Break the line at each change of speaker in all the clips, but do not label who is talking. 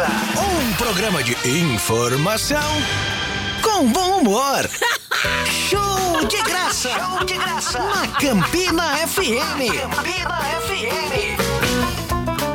Um programa de informação com bom humor. Show de graça! Show de graça! Na Campina FM! Campina FM!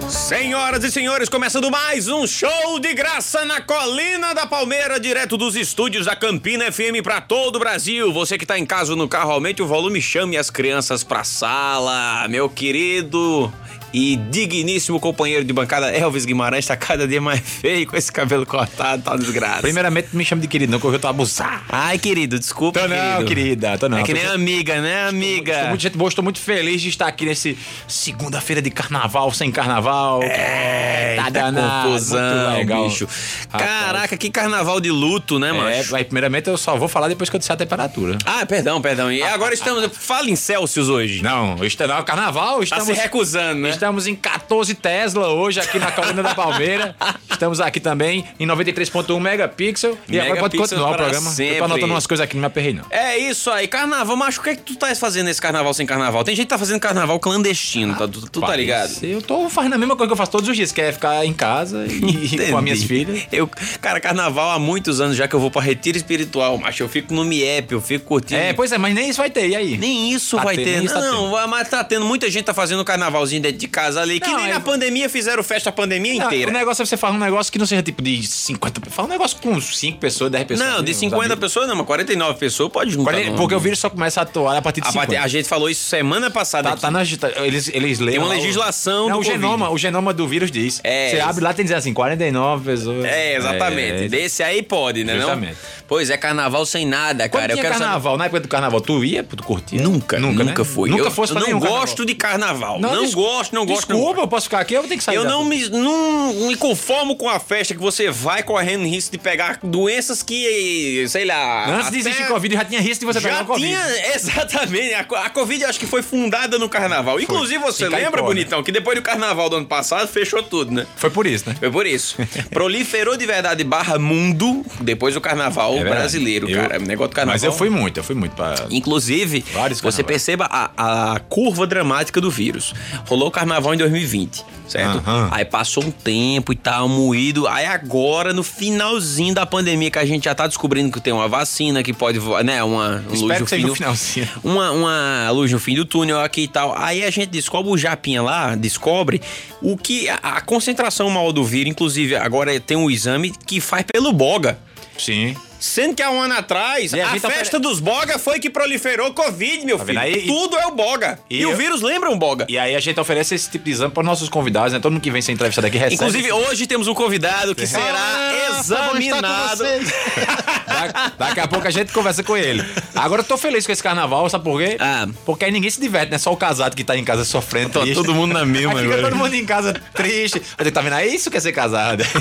Senhoras e senhores, começando mais um show de graça na Colina da Palmeira, direto dos estúdios da Campina FM para todo o Brasil. Você que tá em casa no carro, aumente o volume, chame as crianças pra sala. Meu querido e digníssimo companheiro de bancada Elvis Guimarães tá cada dia mais feio com esse cabelo cortado, tá desgraça.
Primeiramente, me chama de querido, não, que eu tô abusado.
Ai, querido, desculpa,
Tô não,
querido.
querida, tô não.
É que
Tô-
nem amiga, né, amiga?
Estou muito, gente boa, estou muito feliz de estar aqui nesse segunda-feira de carnaval, sem carnaval.
É,
tá
tá
danado,
confusão,
legal.
bicho.
Rapaz.
Caraca, que carnaval de luto, né,
É,
mano?
vai, primeiramente eu só vou falar depois que eu disser a temperatura.
Ah, perdão, perdão. E agora estamos. Fala em Celsius hoje.
Não, este não é carnaval,
Tá
estamos,
se recusando, né?
Estamos em 14 Tesla hoje aqui na Colina da Palmeira. Estamos aqui também em 93.1 megapixel. E agora pode continuar o programa. Eu
sempre.
tô anotando umas coisas aqui, não me aperrei não.
É isso aí, carnaval, macho, o que é que tu tá fazendo nesse carnaval sem carnaval? Tem gente que tá fazendo carnaval clandestino, tá? Tu, tu tá ligado?
Eu tô fazendo a mesma coisa que eu faço todos os dias, que é ficar em casa e com as minhas filhas.
Eu, cara, carnaval há muitos anos já que eu vou pra retiro espiritual, macho. Eu fico no MIEP, eu fico curtindo.
É, pois é, mas nem isso vai ter, e aí?
Nem isso
Tá
vai ter.
nem isso tá
não, mas tá tendo. Muita gente tá fazendo carnavalzinho dentro de casa ali, que
Não,
nem
é-
na pandemia fizeram festa a pandemia
Não,
inteira.
O negócio é você falar um negócio que não seja tipo de 50 pessoas. Fala um negócio com 5 pessoas, 10 pessoas.
Não,
né,
de
uns
50
amigos.
pessoas não, mas 49 pessoas pode juntar.
Quarenta-
não.
Porque o vírus só começa a atuar a partir de
a,
50.
parte- a gente falou isso semana passada.
Tá, tá na, tá- eles, eles leem.
Tem uma
o-
legislação
Não,
do
o genoma, o genoma do vírus diz.
É,
Você abre lá tem dizer assim, 49 pessoas.
É, exatamente.
É,
Desse aí pode, né?
Justamente.
Não? Pois é, carnaval sem nada,
Quando
cara. Eu
tinha
quero
carnaval, na época do carnaval, tu ia, tu curtia?
saber. Nunca, nunca,
né?
fui.
Nunca
eu,
fosse
eu não gosto de carnaval. Não,
des-
gosto, não gosto. não
Desculpa,
gosto.
eu posso ficar aqui, eu vou ter que sair.
Eu não me, não me conformo com a festa que você vai correndo risco de pegar doenças que, sei lá.
Antes de existir Covid, já tinha risco de você pegar
Já
o Covid.
tinha, exatamente. A, a Covid acho que foi fundada no carnaval. Inclusive, você
Caicó,
lembra, bonitão, que depois do carnaval do ano passado fechou tudo, né?
Foi por isso, né?
Foi por isso. Proliferou de verdade barra mundo depois do carnaval
É
brasileiro,
Eu-
cara. O negócio do carnaval.
Mas eu fui muito, eu fui muito pra...
Inclusive, você perceba a, a curva dramática do vírus. Rolou o carnaval em 2020, certo?
Aham.
Aí passou um tempo e tal, moído. Aí agora, no finalzinho da pandemia, que a gente já tá descobrindo que tem uma vacina, que pode, né, uma um luz no fim do-
finalzinho.
Uma, uma luz no fim do túnel aqui e tal. Aí a gente descobre, o Japinha lá descobre o que a, a concentração maior do vírus, inclusive agora tem um exame que faz pelo boga.
Sim.
Sendo que há um ano atrás,
E a
a,
tá
festa dos boga foi que proliferou Covid, meu
Tá
filho.
aí? E-
Tudo é o boga. E,
E
o
eu-
vírus lembra um boga.
E aí a gente oferece esse tipo de exame para nossos convidados, né? Todo mundo que vem ser entrevistado aqui recebe.
Inclusive, hoje temos um convidado que será
Ah,
examinado.
Da- Daqui a pouco a gente conversa com ele. Agora eu tô feliz com esse carnaval, sabe por quê?
Ah.
Porque aí ninguém se diverte, né? Só o casado que tá em casa sofrendo.
Tá todo mundo na mesma
Aí fica
agora.
todo mundo em casa triste. Tá vendo? É isso que é ser casado.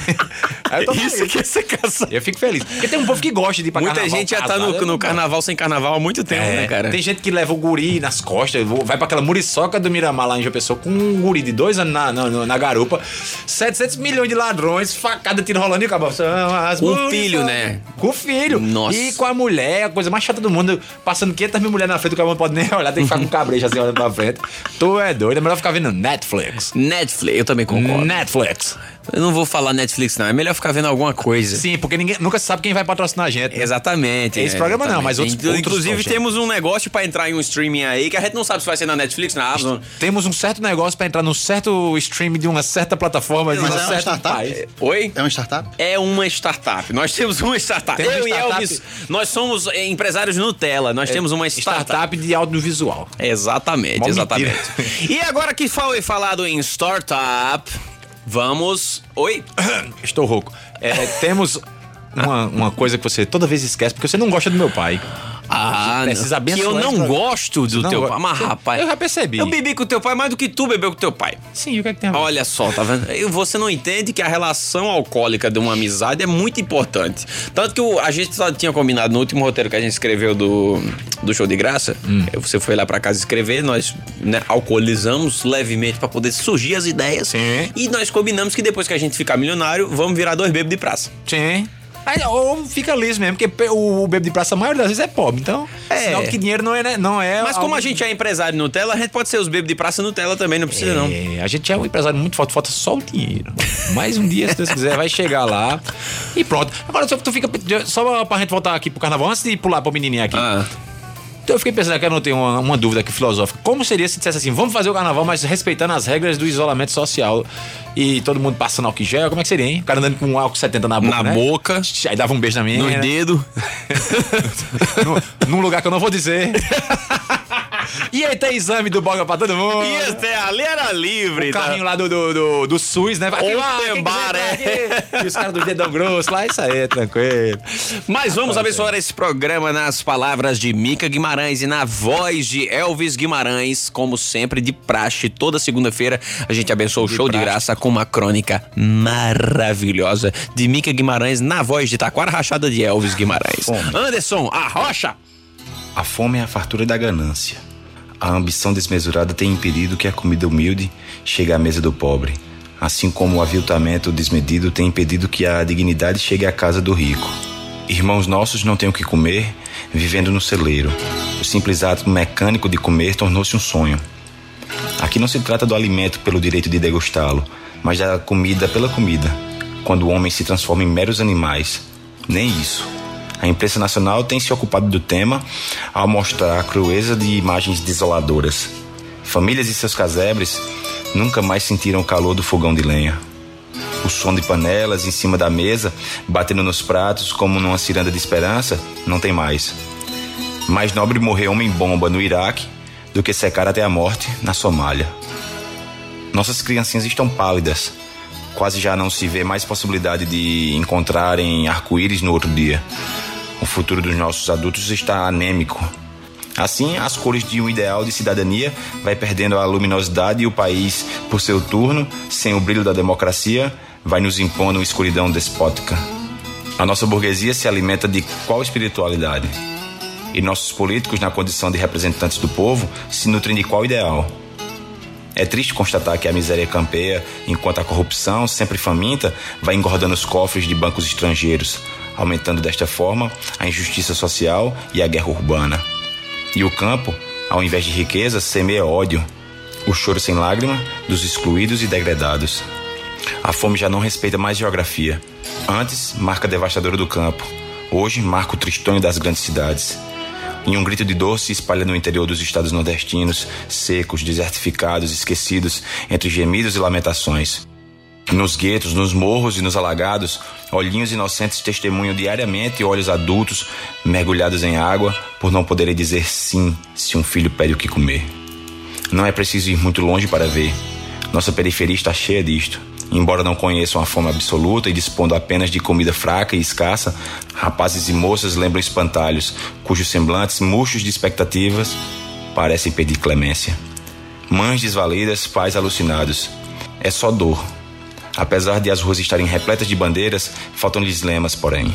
Eu tô
Isso
feliz.
que é ser casado.
Eu fico feliz. Porque tem um povo que gosta de ir pra
Muita
carnaval
gente já tá no,
eu
no carnaval sem carnaval há muito tempo,
é,
né, cara?
Tem gente que leva o guri nas costas, vai pra aquela muriçoca do Miramar lá em João Pessoa com um guri de dois anos na, na, na garupa, 700 milhões de ladrões, facada, tiro rolando e acabou.
Com
muriçocas.
filho, né?
Com o filho.
Nossa.
E com a mulher, a coisa mais chata do mundo, passando 500 mil mulheres na frente, o cara não pode nem olhar, tem que ficar com cabrejo assim olhando pra frente. Tu é doido, é melhor ficar vendo Netflix.
Netflix, eu também concordo.
Netflix.
Eu não vou falar Netflix, não. É melhor ficar vendo alguma coisa.
Sim, porque ninguém nunca sabe quem vai patrocinar a gente. né?
Exatamente.
Esse
é,
programa não,
exatamente.
mas outros-
Inclu-
outros
Inclusive,
poxa.
temos um negócio pra entrar em um streaming aí que a gente não sabe se vai ser na Netflix, na Amazon.
Temos um certo negócio pra entrar num certo stream de uma certa plataforma, de
Mas
um
é uma startup?
país.
Oi?
É uma startup?
É uma startup. Nós temos uma startup.
Temos
Eu
startup.
e Elvis, nós somos eh, empresários Nutella. Nós temos uma startup.
Startup de audiovisual.
Exatamente,
Mó
exatamente. E agora que foi falado em startup, vamos. Oi?
Estou rouco. É, temos uma, uma coisa que você toda vez esquece, porque você não gosta do meu pai.
Ah,
precisa
que eu não
programa.
gosto do
Não
teu
go-
pai. Mas, rapaz.
Eu já percebi.
Eu bebi com o teu pai mais do que tu bebeu com o teu pai.
Sim, o que é que tem a ver?
Olha só, tá vendo? Você não entende que a relação alcoólica de uma amizade é muito importante. Tanto que o- a gente só tinha combinado no último roteiro que a gente escreveu do, do show de graça.
Hum.
Você foi lá pra casa escrever, nós né, alcoolizamos levemente pra poder surgir as ideias.
Sim.
E nós combinamos que depois que a gente ficar milionário, vamos virar dois bêbados de praça.
Sim. Aí, ou fica liso mesmo, porque o, bebo de praça, a maioria das vezes é pobre. Então,
É.
sinal que dinheiro não é. né, Não é
Mas como a gente é empresário Nutella, a gente pode ser os bebês de praça Nutella também, não precisa não.
É, a gente é um empresário muito forte, falta só o dinheiro. Mais um dia, se Deus quiser, vai chegar lá e pronto. Agora, só, tu fica, só pra gente voltar aqui pro carnaval, antes de pular pro menininho aqui.
Ah.
Então eu fiquei pensando que eu não tenho uma, uma dúvida aqui filosófica. Como seria se dissesse assim, vamos fazer o carnaval, mas respeitando as regras do isolamento social e todo mundo passando álcool gel? Como é que seria, hein? O cara andando com um álcool 70 na boca,
Na
né?
boca,
Aí dava um beijo na minha.
nos dedos.
num lugar que eu não vou dizer. e aí tem exame do boga pra todo mundo.
E até ali era livre,
O
tá?
carrinho lá do, do, do, do SUS, né? Vai,
Open bar, é.
E os caras do dedão grosso lá, isso aí, tranquilo.
Mas vamos abençoar esse programa nas palavras de Mica Guimarães e na voz de Elvis Guimarães, como sempre, de praxe. Toda segunda-feira a gente abençoa o show de
praxe.
graça com uma crônica maravilhosa de Mica Guimarães na voz de Taquara Rachada de Elvis Guimarães.
Fome.
Anderson, a rocha!
A fome é a fartura da ganância. A ambição desmesurada tem impedido que a comida humilde chegue à mesa do pobre, assim como o aviltamento desmedido tem impedido que a dignidade chegue à casa do rico. Irmãos nossos não têm o que comer, vivendo no celeiro. O simples ato mecânico de comer tornou-se um sonho. Aqui não se trata do alimento pelo direito de degustá-lo, mas da comida pela comida, quando o homem se transforma em meros animais. Nem isso. A imprensa nacional tem se ocupado do tema ao mostrar a crueza de imagens desoladoras. Famílias e seus casebres nunca mais sentiram o calor do fogão de lenha. O som de panelas em cima da mesa, batendo nos pratos como numa ciranda de esperança, não tem mais. Mais nobre morrer homem-bomba no Iraque do que secar até a morte na Somália. Nossas criancinhas estão pálidas. Quase já não se vê mais possibilidade de encontrarem arco-íris no outro dia. O futuro dos nossos adultos está anêmico. Assim, as cores de um ideal de cidadania vai perdendo a luminosidade e o país, por seu turno, sem o brilho da democracia, vai nos impondo uma escuridão despótica. A nossa burguesia se alimenta de qual espiritualidade? E nossos políticos, na condição de representantes do povo, se nutrem de qual ideal? É triste constatar que a miséria campeia, enquanto a corrupção, sempre faminta, vai engordando os cofres de bancos estrangeiros, aumentando desta forma a injustiça social e a guerra urbana. E o campo, ao invés de riqueza, semeia ódio, o choro sem lágrima dos excluídos e degradados. A fome já não respeita mais geografia. Antes, marca devastadora do campo. Hoje, marca o tristonho das grandes cidades. Em um grito de dor se espalha no interior dos estados nordestinos, secos, desertificados, esquecidos, entre gemidos e lamentações. Nos guetos, nos morros e nos alagados, olhinhos inocentes testemunham diariamente olhos adultos mergulhados em água por não poderem dizer sim se um filho pede o que comer. Não é preciso ir muito longe para ver. Nossa periferia está cheia disto. Embora não conheçam a fome absoluta e dispondo apenas de comida fraca e escassa, rapazes e moças lembram espantalhos, cujos semblantes, murchos de expectativas, parecem pedir clemência. Mães desvalidas, pais alucinados. É só dor. Apesar de as ruas estarem repletas de bandeiras, faltam-lhes lemas, porém.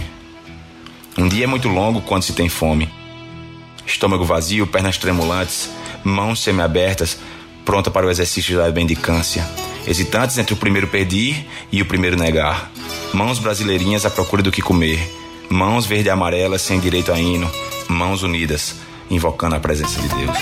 Um dia é muito longo quando se tem fome. Estômago vazio, pernas tremulantes, mãos semiabertas, pronta para o exercício da bendicância. Hesitantes entre o primeiro pedir e o primeiro negar. Mãos brasileirinhas à procura do que comer. Mãos verde e amarelas sem direito a hino. Mãos unidas, invocando a presença de Deus.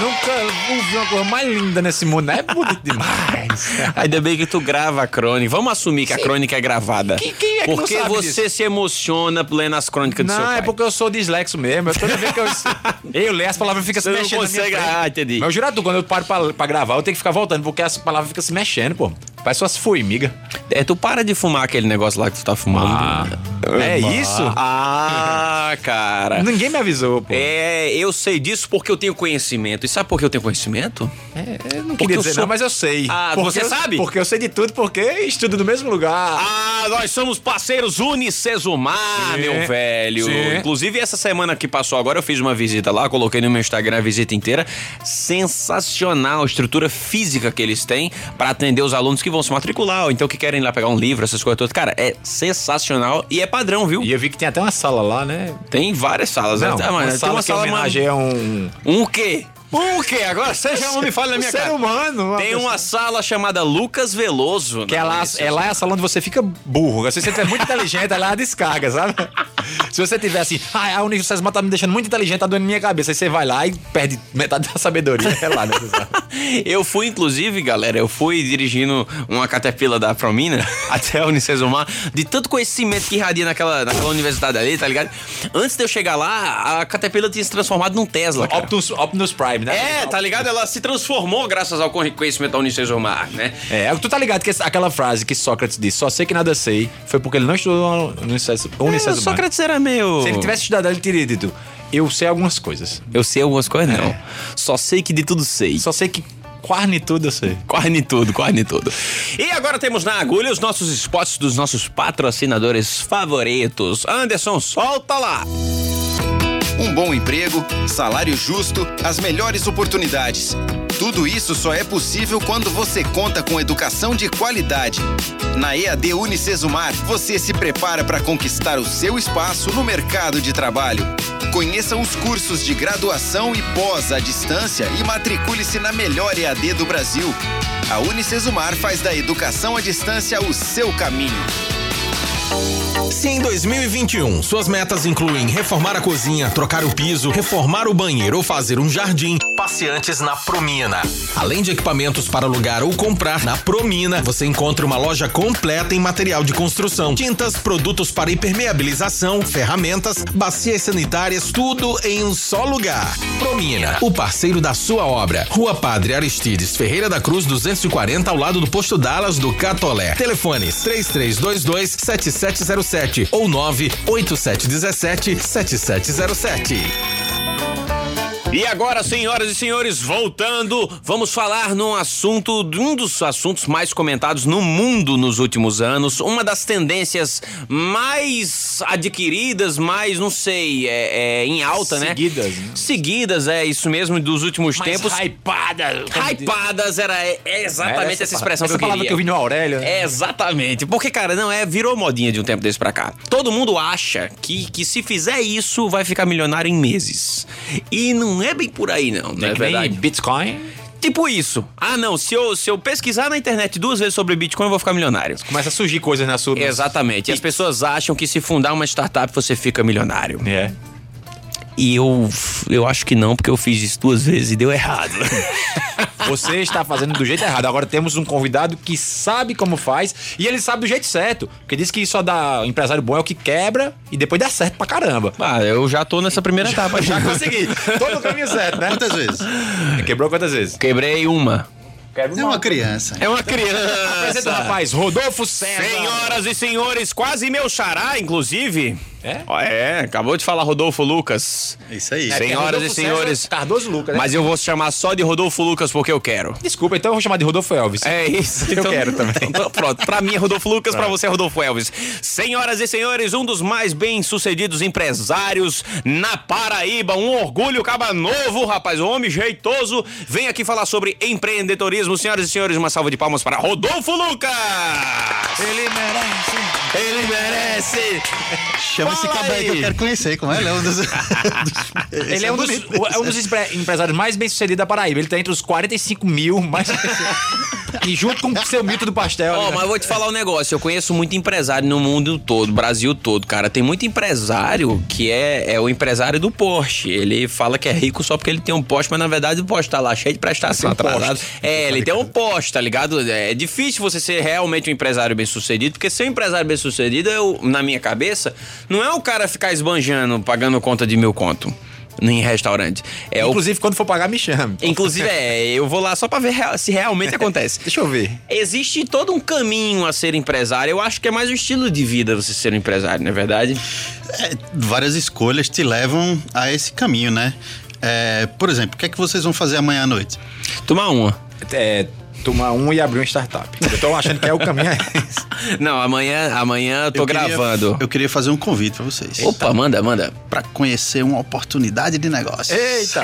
Nunca ouvi uma coisa mais linda nesse mundo. É bonito demais.
Ainda bem que tu grava a crônica. Vamos assumir que a crônica é gravada.
É que não
Porque
sabe
você se emociona lendo as crônicas do seu
Não,
pai.
é porque eu sou dislexo mesmo. Eu, toda vez que eu, eu leio as palavras ficam se
não
mexendo minha
consegue-. Ah, entendi.
Mas eu juro, quando eu paro pra, pra gravar, eu tenho que ficar voltando, porque as palavras ficam se mexendo, pô. Parece suas formigas.
É, tu para de fumar aquele negócio lá que tu tá fumando.
é isso?
Ah, cara.
Ninguém me avisou, pô.
É, eu sei disso porque eu tenho conhecimento. E sabe por que eu tenho conhecimento?
É, eu não
Porque
queria dizer
sou-
não, mas eu sei.
Ah,
Porque
você
eu-
sabe?
Porque eu sei de tudo, porque estudo no mesmo lugar.
Ah, nós somos parceiros Unicesumar,
Sim,
meu velho.
sim.
Inclusive, essa semana que passou agora, eu fiz uma visita lá, coloquei no meu Instagram a visita inteira. Sensacional a estrutura física que eles têm para atender os alunos que vão se matricular, ou então que querem ir lá pegar um livro, essas coisas todas. Cara, é sensacional e é padrão, viu?
E eu vi que tem até uma sala lá, né?
Tem várias salas.
Não,
né? Ah,
uma
tem
sala
uma
que
sala
homenageia um...
Um o quê? O quê? Agora você já não me fala na minha
ser
cara.
humano. uma
Tem
pessoa-
uma sala chamada Lucas Veloso.
Que é lá, é lá é a sala onde você fica burro. Se você tiver muito inteligente, é lá a descarga, sabe? Se você tiver assim, ah, a Unicesumar tá me deixando muito inteligente, tá doendo minha cabeça. Aí você vai lá e perde metade da sabedoria. É lá, né? você sabe?
Eu fui, inclusive, galera, eu fui dirigindo uma Caterpillar da Promina até a Unicesumar, de tanto conhecimento que irradia naquela, naquela universidade ali, tá ligado? Antes de eu chegar lá, a Caterpillar tinha se transformado num Tesla, cara.
Optimus, Optimus Prime, né?
É, tá ligado? Ela se transformou graças ao conhecimento da Unicesumar, né?
É, tu tá ligado que essa- aquela frase que Sócrates disse, só sei que nada sei, foi porque ele não estudou no Unicesumar.
É, o Sócrates era meio...
Se ele tivesse estudado, ele teria dito, eu sei algumas coisas.
Eu sei algumas coisas, não. Só sei que de tudo sei.
Só sei que quase tudo eu sei.
Quase tudo, quase tudo. E agora temos na agulha os nossos spots dos nossos patrocinadores favoritos. Anderson, solta lá!
Um bom emprego, salário justo, as melhores oportunidades. Tudo isso só é possível quando você conta com educação de qualidade. Na EAD Unicesumar, você se prepara para conquistar o seu espaço no mercado de trabalho. Conheça os cursos de graduação e pós à distância e matricule-se na melhor EAD do Brasil. A Unicesumar faz da educação à distância o seu caminho.
Se em 2021 suas metas incluem reformar a cozinha, trocar o piso, reformar o banheiro ou fazer um jardim, passe antes na Promina. Além de equipamentos para alugar ou comprar, na Promina você encontra uma loja completa em material de construção, tintas, produtos para impermeabilização, ferramentas, bacias sanitárias, tudo em um só lugar. Promina, o parceiro da sua obra. Rua Padre Aristides Ferreira da Cruz 240 ao lado do posto Dallas do Catolé. Telefones 3322 7707 ou 98717 7707.
E agora, senhoras e senhores, voltando, vamos falar num assunto, de um dos assuntos mais comentados no mundo nos últimos anos, uma das tendências mais adquiridas, mais, não sei, é, é, em alta,
Seguidas,
né?
né?
Seguidas, é isso mesmo, dos últimos tempos.
hypada.
Hypadas era é, é exatamente essa, expressão
essa
que eu queria.
que eu vi no Aurélio. né?
É, exatamente. Porque, cara, não é, virou modinha de um tempo desse pra cá. Todo mundo acha que, que se fizer isso, vai ficar milionário em meses. E não é bem por aí, não, não é,
É
verdade?
Bitcoin.
Tipo isso. Ah, não, se eu, se eu pesquisar na internet duas vezes sobre Bitcoin, eu vou ficar milionário.
Começa a surgir coisas na sua.
Exatamente. E as pessoas acham que se fundar uma startup você fica milionário.
É.
E eu, eu acho que não, porque eu fiz isso duas vezes e deu errado.
Você está fazendo do jeito errado. Agora temos um convidado que sabe como faz e ele sabe do jeito certo. Porque diz que só dá empresário bom é o que quebra e depois dá certo pra caramba.
ah, eu já tô nessa primeira etapa.
Já consegui. Todo o caminho certo, né?
Quantas vezes?
Quebrou quantas vezes?
Quebrei uma.
É uma criança.
É uma
Apresenta o
criança.
rapaz, Rodolfo César.
Senhoras e senhores, quase meu xará, inclusive.
É?
É, acabou de falar Rodolfo Lucas.
Isso aí.
É, é
Senhoras
Rodolfo
e senhores.
César Cardoso Lucas, né?
Mas eu vou chamar só de Rodolfo Lucas porque eu quero.
Desculpa, então eu vou chamar de Rodolfo Elvis.
É isso.
Eu quero também.
Então, pronto, pra mim é Rodolfo Lucas, pra você é Rodolfo Elvis. Senhoras e senhores, um dos mais bem-sucedidos empresários na Paraíba, um orgulho caba novo, rapaz, um homem jeitoso, vem aqui falar sobre empreendedorismo. Senhoras e senhores, uma salva de palmas para Rodolfo Lucas!
Ele merece.
Ele merece!
Chama esse cabelo aí que eu quero conhecer. Como é? Ele é um dos.
Ele é um dos, é um dos empre- empresários mais bem-sucedidos da Paraíba. Ele tá entre os 45 mil mais. e junto com o seu mito do pastel.
Ó,
né?
mas eu vou te falar um negócio. Eu conheço muito empresário no mundo todo, Brasil todo, cara. Tem muito empresário que é, é o empresário do Porsche. Ele fala que é rico só porque ele tem um Porsche, mas na verdade o Porsche tá lá cheio de prestação atrasada.
Porsche.
É, ele tem um Porsche, tá ligado? É difícil você ser realmente um empresário bem sucedido, porque ser um empresário bem sucedido, eu, na minha cabeça, não é o cara ficar esbanjando, pagando conta de mil conto em restaurante. É o
Inclusive, quando for pagar, me chame.
Inclusive, é, eu vou lá só pra ver real- se realmente acontece.
Deixa eu ver.
Existe todo um caminho a ser empresário. Eu acho que é mais um estilo de vida você ser um empresário, não é verdade?
É, várias escolhas te levam a esse caminho, né? É, por exemplo, o que é que vocês vão fazer amanhã à noite?
Tomar uma.
É, tomar um e abrir uma startup. Eu tô achando que é o caminho é esse.
Não, amanhã, amanhã eu tô
Eu queria-
gravando.
eu queria fazer um convite pra vocês.
Opa, manda, manda.
Pra conhecer uma oportunidade de negócio.
Eita!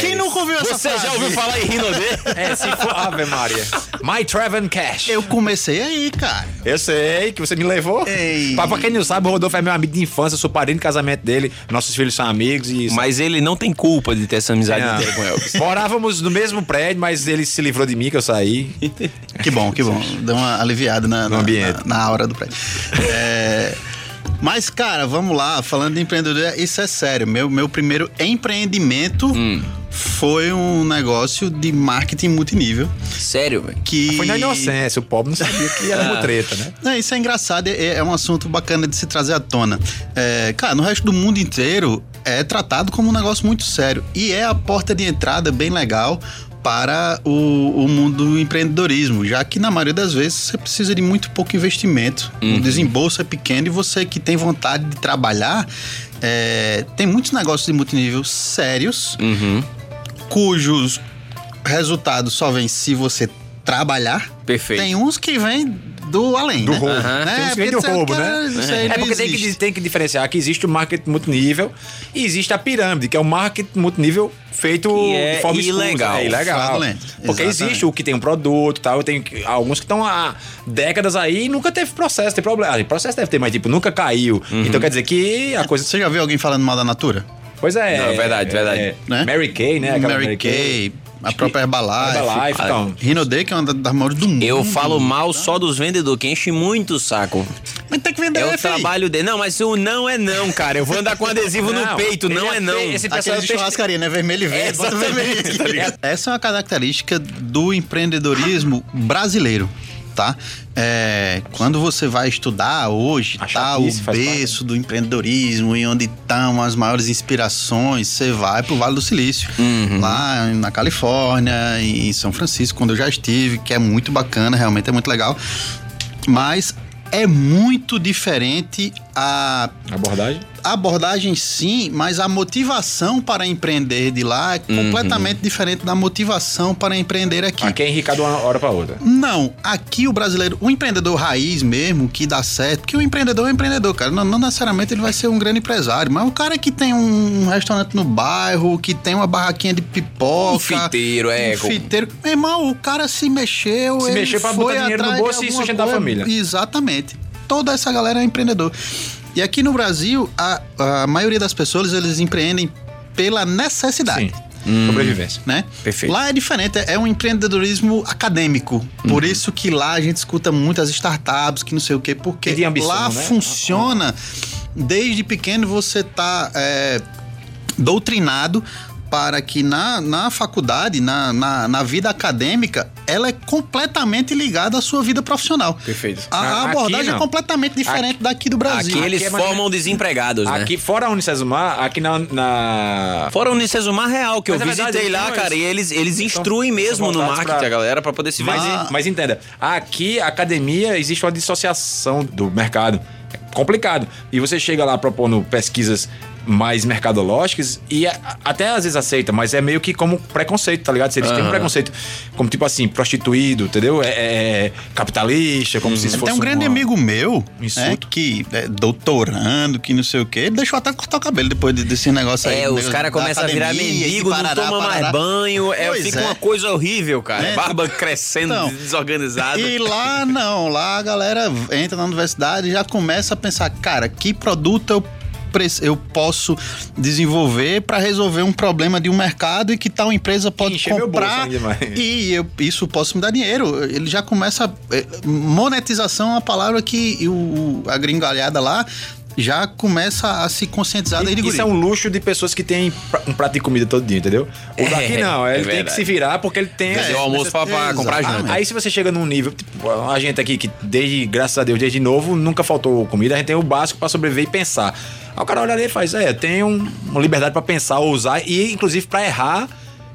Quem nunca ouviu essa
Você
frase?
já ouviu falar em Rinodê?
É, se for. Ave Maria. My Travel Cash.
Eu comecei aí, cara.
Eu sei que você me levou.
Ei.
Pra, pra quem não sabe, o Rodolfo é meu amigo de infância, sou padrinho de casamento dele, nossos filhos são amigos e.
Mas ele não tem culpa de ter essa amizade inteira com Elvis.
Morávamos no mesmo prédio, mas ele se livrou de mim, que eu saí.
Que bom, que bom. Deu uma aliviada na, na,
ambiente.
na, na aura do prédio. É, mas, cara, vamos lá. Falando de empreendedor, isso é sério. Meu, meu primeiro empreendimento
Hum.
foi um negócio de marketing multinível.
Sério, velho.
Que...
Foi na inocência, o pobre não sabia que era
Ah.
mutreta, né?
Não, isso é engraçado, é, é um assunto bacana de se trazer à tona. É, cara, no resto do mundo inteiro é tratado como um negócio muito sério. E é a porta de entrada bem legal para o, o mundo do empreendedorismo, já que na maioria das vezes você precisa de muito pouco investimento. O desembolso é pequeno e você que tem vontade de trabalhar. é, tem muitos negócios de multinível sérios,
Uhum.
cujos resultados só vêm se você trabalhar.
Perfeito.
Tem uns que vêm do além,
Do
né?
roubo.
Aham.
Né?
Tem uns que vêm
Porque
do roubo, né? É
não
porque tem que, tem que diferenciar que existe o marketing multinível e existe a pirâmide, que é o marketing multinível feito
Que é
de forma escusa.
ilegal.
É ilegal. Porque
Exatamente.
existe o que tem um produto e tal, tem alguns que estão há décadas aí e nunca teve processo, tem problema. Ah, Processo deve ter, mas tipo, nunca caiu.
Uhum.
Então quer dizer que a coisa.
Você já viu alguém falando mal da Natura?
Pois é.
Não, verdade, verdade.
é,
Né?
Mary Kay, né? Aquela
Mary Kay, a própria Herbalife.
Herbalife, então.
Rinode, que é uma das maiores do mundo.
Eu falo mal só dos vendedores, que enche muito o saco.
Mas tem que vender,
É o
filho.
trabalho dele. Não, mas o não é não, cara. Eu vou andar com adesivo no peito, não é
é
não.
esse pessoal
Aquele de churrascaria, né? Vermelho e verde. bota
Exatamente,
vermelho.
tá?
Essa é uma característica do empreendedorismo brasileiro, tá? É, quando você vai estudar hoje,
A
tá, o berço do empreendedorismo e onde estão as maiores inspirações, você vai pro Vale do Silício,
Uhum.
lá na Califórnia, em São Francisco, quando eu já estive, que é muito bacana, realmente é muito legal. Mas é muito diferente a
Abordagem?
a abordagem sim, mas a motivação para empreender de lá é
Uhum.
completamente diferente da motivação para empreender aqui.
Aqui é enricado de uma hora pra outra.
Não, aqui o brasileiro, o empreendedor raiz mesmo, que dá certo, porque o empreendedor é um empreendedor, cara. Não, não necessariamente ele vai ser um grande empresário, mas o cara que tem um restaurante no bairro, que tem uma barraquinha de pipoca.
Um fiteiro, é,
Um fiteiro. Meu irmão, o cara se mexeu.
Se mexeu pra
foi
botar dinheiro no bolso e sustentar a família.
Exatamente. Toda essa galera é empreendedor. E aqui no Brasil, a, a maioria das pessoas, eles empreendem pela necessidade.
Sim. Sobrevivência.
Né?
Perfeito.
Lá é diferente, é um empreendedorismo acadêmico. Por isso que lá a gente escuta muitas startups, que não sei o quê, porque
ambição,
lá
né?
funciona. Desde pequeno você tá é, doutrinado para que na, na faculdade, na, na, na vida acadêmica, ela é completamente ligada à sua vida profissional.
Perfeito.
A, a
Aqui
abordagem é completamente diferente daqui do Brasil.
Aqui eles
Aqui é mais-
formam desempregados, né?
Aqui, fora a Unicesumar, aqui na. na...
Fora o Unicesumar Real, que
Mas
eu
é verdade,
visitei
eles
lá,
são
cara,
eles-
e eles, eles instruem
são
mesmo no marketing
pra-
a galera pra poder se
Mas,
vender.
mas entenda, aqui a academia existe uma dissociação do mercado. É complicado. E você chega lá propondo pesquisas mais mercadológicas e até às vezes aceita, mas é meio que como preconceito, tá ligado? Eles têm um preconceito como tipo assim, prostituído, entendeu? É, é capitalista, como se isso fosse
Tem um grande
uma-
amigo meu,
insulto.
né, que é doutorando, que não sei o quê, ele deixou até cortar o cabelo depois de- desse negócio aí.
É,
do
os caras começam a virar mendigo,
que
não
parará,
toma mais
parará.
banho, é,
Pois
fica
é.
uma coisa horrível, cara.
É.
Barba crescendo,
Então,
desorganizada.
E lá não, lá a galera entra na universidade e já começa a pensar, cara, que produto eu eu posso desenvolver para resolver um problema de um mercado e que tal empresa pode
encher meu bolso
comprar e eu, isso posso me dar dinheiro. Ele já começa é, monetização é uma palavra que o, a gringalhada lá já começa a se conscientizar desde
Isso é um luxo de pessoas que têm um prato de comida todo dia, entendeu? O daqui
É,
não,
é
ele tem que se virar porque ele tem.
Fazer o almoço pra, pra comprar janta.
Aí se você chega num nível, tipo, a gente aqui que desde, graças a Deus, desde novo, nunca faltou comida, a gente tem o básico pra sobreviver e pensar. Aí o cara olha ali e faz, é, tenho um- uma liberdade pra pensar, usar e inclusive pra errar,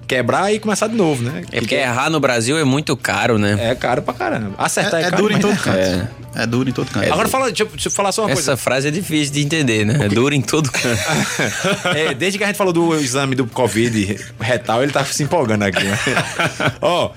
quebrar e começar de novo, né?
É porque errar no Brasil é muito caro, né?
é caro pra caramba. Acertar é,
É, é
caro.
duro em
mas-
todo canto.
É.
É, duro em todo canto.
Agora fala, deixa, eu- deixa eu falar só uma
Essa
coisa.
frase é difícil de entender, né? É dura em todo canto.
É, desde que a gente falou do exame do Covid retal, ele tá se empolgando aqui. né? Ó,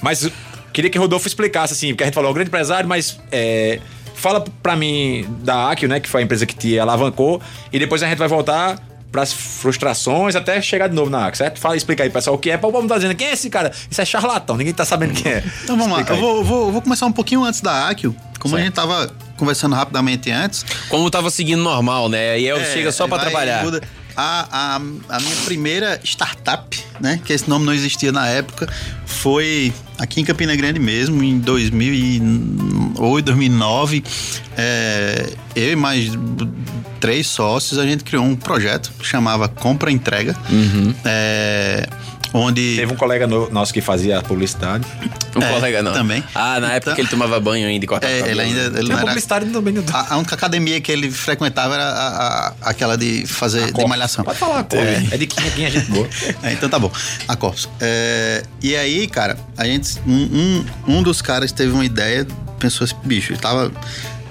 mas queria que o Rodolfo explicasse, assim, porque a gente falou, o grande empresário, mas é, fala pra mim da Akio, né, que foi a empresa que te alavancou, e depois a gente vai voltar pras frustrações até chegar de novo na Akio, certo? Fala, explica aí, pessoal, o que é. O povo tá dizendo, quem é esse cara? Isso é charlatão, ninguém tá sabendo quem é.
Então vamos
Explica
lá, eu vou, vou- vou começar um pouquinho antes da Akio, como a
Certo.
gente tava conversando rapidamente antes.
Como tava seguindo normal, né? E eu
É,
chega só pra
vai,
trabalhar.
muda. A, a, a minha primeira startup, né? Que esse nome não existia na época, foi aqui em Campina Grande mesmo, em 2008, 2009. É, eu e mais três sócios, a gente criou um projeto que chamava Compra Entrega. É, onde.
Teve um colega no- nosso que fazia publicidade.
Um
É,
colega não.
também.
Ah, na época
Então-
que ele tomava banho ainda e cortava
É, ele ainda. Ele não
uma
era,
publicidade também. no-
a, a única academia que ele frequentava era a- a- aquela de fazer de malhação.
Pode falar, pô.
É.
É, de quem, quem a gente boa.
É, então tá bom. A Corpus. É, e aí, cara, a gente. Um, um, um dos caras teve uma ideia, pensou assim, bicho, ele tava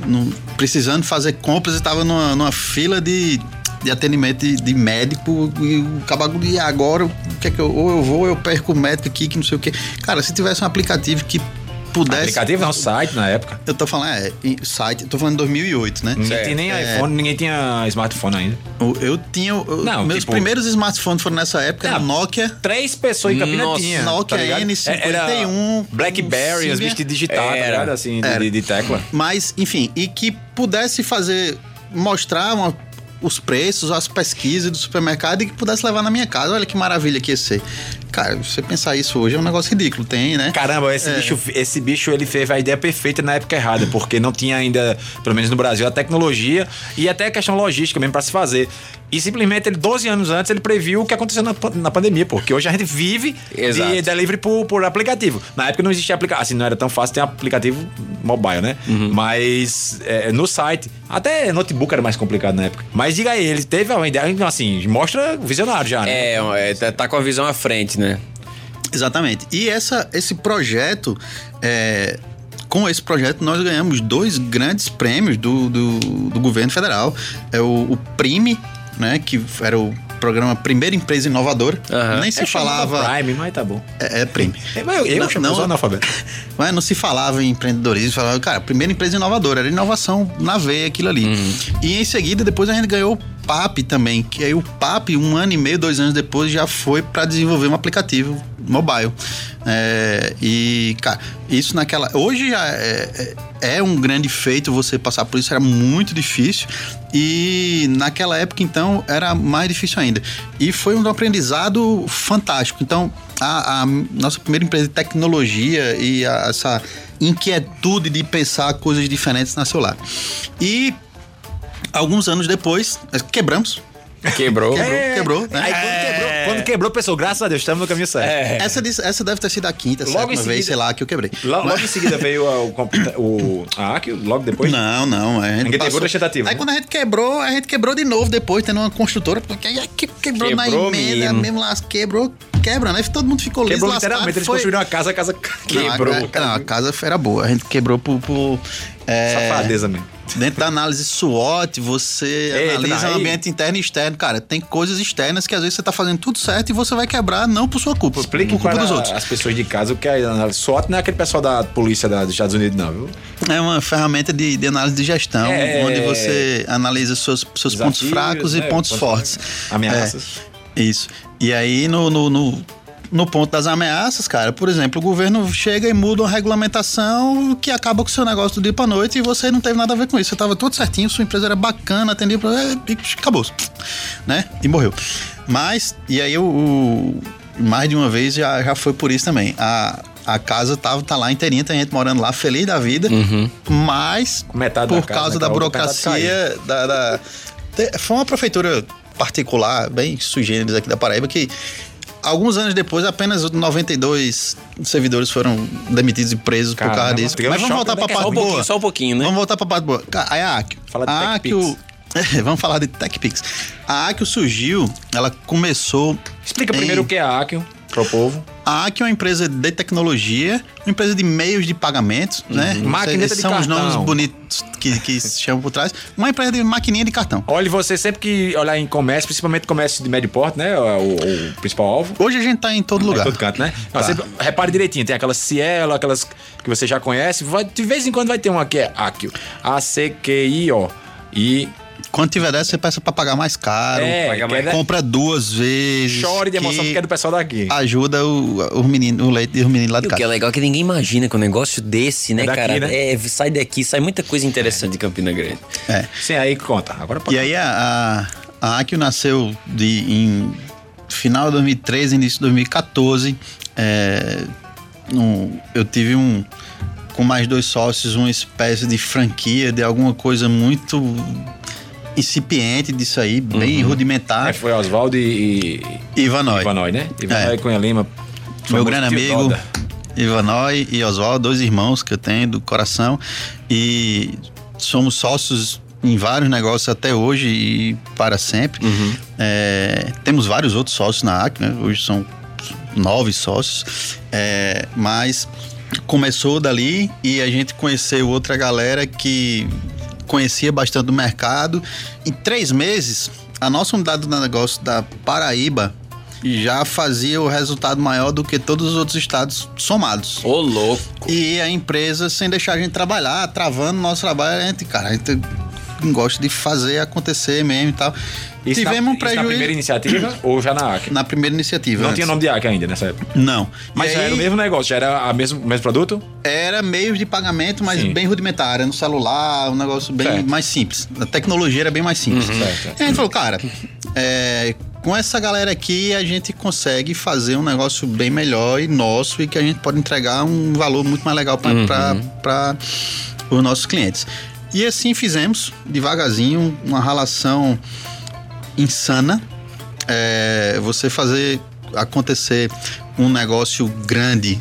no- precisando fazer compras e tava numa, numa fila de, de atendimento de, de médico e o cabago e agora o que é que eu, ou eu vou ou eu perco o médico aqui que não sei o quê. Cara, se tivesse um aplicativo que pudesse.
Aplicativo não, site na época.
Eu tô falando, é, site, eu tô falando em 2008, né?
Ninguém
Certo.
tinha nem
É.
iPhone, ninguém tinha smartphone ainda.
Eu, eu tinha. eu-
Não,
meus
tipo-
primeiros smartphones foram nessa época, era. Nokia.
Três pessoas em Campina
Nossa,
tinha.
Nokia
tá ligado?
N51,
Era Blackberry, os bichos tá
Era.
Assim, de-
Era.
de, de tecla.
Mas, enfim, e que pudesse fazer, mostrar uma- os preços, as pesquisas do supermercado e que pudesse levar na minha casa. Olha que maravilha que ia ser. Cara, você pensar isso hoje é um negócio ridículo, tem, né?
Caramba, esse,
É.
bicho, esse bicho ele teve a ideia perfeita na época errada, porque não tinha ainda, pelo menos no Brasil, a tecnologia e até a questão logística mesmo pra se fazer. E simplesmente, ele, 12 anos antes, ele previu o que aconteceu na, na pandemia, porque hoje a gente vive
Exato.
de delivery por, por aplicativo. Na época não existia aplicativo, assim, não era tão fácil ter aplicativo mobile, né?
Uhum.
Mas é, no site, até notebook era mais complicado na época. Mas diga aí, ele teve uma ideia, assim, mostra visionário já, né?
É, é, tá com a visão à frente, né?
Exatamente. E essa, esse projeto, é, com esse projeto, nós ganhamos dois grandes prêmios do, do, do governo federal. É o, o PRIME, né? Que era o programa Primeira Empresa Inovadora.
Aham.
Nem se
Eu chamava
falava.
Prime, mas tá bom.
É, é PRIME.
É, mas eu, eu
Não,
chamo
não-
analfabeto.
Mas não se falava em empreendedorismo, falava, cara, primeira empresa inovadora, era inovação na veia aquilo ali. E em seguida, depois a gente ganhou o PAP também, que aí o PAP, um ano e meio, dois anos depois, já foi para desenvolver um aplicativo mobile. É, e, cara, isso naquela. Hoje já é, é, é um grande feito você passar por isso, era muito difícil. E naquela época, então, era mais difícil ainda. E foi um aprendizado fantástico. Então, a, a nossa primeira empresa de tecnologia e a- essa inquietude de pensar coisas diferentes nasceu lá. E alguns anos depois, nós quebramos.
Quebrou.
Quebrou, quebrou, né?
Aí quando quebrou, quando quebrou, pensou, graças a Deus, estamos no caminho certo.
É.
Essa, essa deve ter sido a quinta,
Logo
sétima
em
vez,
seguida-
sei lá, que eu quebrei.
Lo- Logo,
Mas-
em seguida veio o, computa- o, a Akio, logo depois.
Não, não. A gente
Ninguém teve
passou-
outra tentativa,
Aí
né?
quando a gente quebrou, a gente quebrou de novo depois, tendo uma construtora, porque aí que- quebrou, na
Quebrou
emenda,
mesmo.
mesmo lá, quebrou, quebra, né? Todo mundo ficou liso,
Quebrou
lascado,
literalmente, eles
foi-
construíram uma casa, a casa
Não, a-
quebrou.
a, não, a casa era boa. A gente quebrou por. por é,
Safadeza mesmo.
Dentro da análise SWOT, você
Eita,
analisa o ambiente interno e externo. Cara, tem coisas externas que às vezes você tá fazendo tudo certo e você vai quebrar não por sua culpa,
Explique
por culpa dos outros.
as pessoas de casa o que é análise SWOT, não é aquele pessoal da polícia da- dos Estados Unidos, não, viu?
É uma ferramenta de, de análise de gestão,
É.
onde você analisa seus, seus pontos
Desafios,
fracos e
né?
pontos
Pontos
fortes.
Ameaças.
É, isso. E aí, no, no, no, no ponto das ameaças, cara, por exemplo, o governo chega e muda uma regulamentação que acaba com o seu negócio do dia pra noite e você não teve nada a ver com isso. Você tava tudo certinho, sua empresa era bacana, atendia pra... é, E acabou. Né? E morreu. Mas, e aí o, mais de uma vez já, já foi por isso também. A, a casa tava, tá lá inteirinha, tem gente morando lá, feliz da vida, mas
Com metade da
por
casa,
causa
né,
da burocracia da, da- foi uma prefeitura particular, bem sugêneres aqui da Paraíba, que alguns anos depois apenas 92 servidores foram demitidos e presos por
Caramba,
causa disso. Mas vamos voltar
né?
pra
Só
parte
um
boa.
só um pouquinho, né?
Vamos voltar pra parte boa. Cara, A Akio.
Fala de
a. Akio- Vamos falar de TechPix. A Akio surgiu, ela começou...
Explica
em-
primeiro o que é a Akio pro povo.
a Akio é uma empresa de tecnologia, uma empresa de meios de pagamentos, né?
Maquineta de
São os
cartão.
nomes bonitos que, que se chama por trás. Uma empresa de maquininha de cartão.
Olhe você sempre que olhar em comércio, principalmente comércio de médio porte, né? O, o principal alvo.
Hoje a gente tá em todo
Em
lugar.
todo canto, né?
Tá.
você repare direitinho, tem aquelas Cielo, aquelas que você já conhece. Vai- de vez em quando vai ter uma que é Akio. A-C-Q-I-O. E
Quando tiver dessa, você peça pra pagar mais caro.
É,
paga mais-
é-
Compra duas vezes.
chore de emoção
que
porque é do pessoal daqui.
Ajuda o, o menino, o leite e o menino lá de
E o que é
casa.
legal é que ninguém imagina que um negócio desse, né,
É daqui,
cara?
né?
É, sai daqui, sai muita coisa interessante de Campina Grande.
É.
Sim, aí conta. Agora pode
E aí a, a, a Akio nasceu de, em final de 2013, início de 2014. É, um- eu tive um com mais dois sócios uma espécie de franquia de alguma coisa muito incipiente disso aí, bem rudimentar.
É, foi Oswaldo e, e
Ivanói.
Ivanói, né? Ivanói
É.
Cunha Lima.
Meu grande amigo
Doda.
Ivanói e Oswaldo, dois irmãos que eu tenho do coração. E somos sócios em vários negócios até hoje e para sempre. É, temos vários outros sócios na AC, né? Hoje são nove sócios. É, mas começou dali e a gente conheceu outra galera que conhecia bastante do mercado. Em três meses, a nossa unidade de negócio da Paraíba já fazia o resultado maior do que todos os outros estados somados.
Ô, louco.
E a empresa, sem deixar a gente trabalhar, travando o nosso trabalho, a gente, cara, a gente gosta de fazer acontecer mesmo e tal.
Isso na-
Tivemos um
isso na
prejuízo
primeira iniciativa ou já na AC?
na primeira iniciativa.
Não
antes.
tinha nome de AC ainda nessa época.
Não.
Mas
E
já
aí,
era o mesmo negócio, já era a mesmo, o mesmo produto?
Era meios de pagamento, mas
Sim.
bem rudimentar. Era no celular, um negócio bem
Certo.
mais simples. A tecnologia era bem mais simples.
certo.
E a gente falou, cara, é, com essa galera aqui a gente consegue fazer um negócio bem melhor e nosso e que a gente pode entregar um valor muito mais legal para os nossos clientes. E assim fizemos, devagarzinho, uma relação insana. É, você fazer acontecer um negócio grande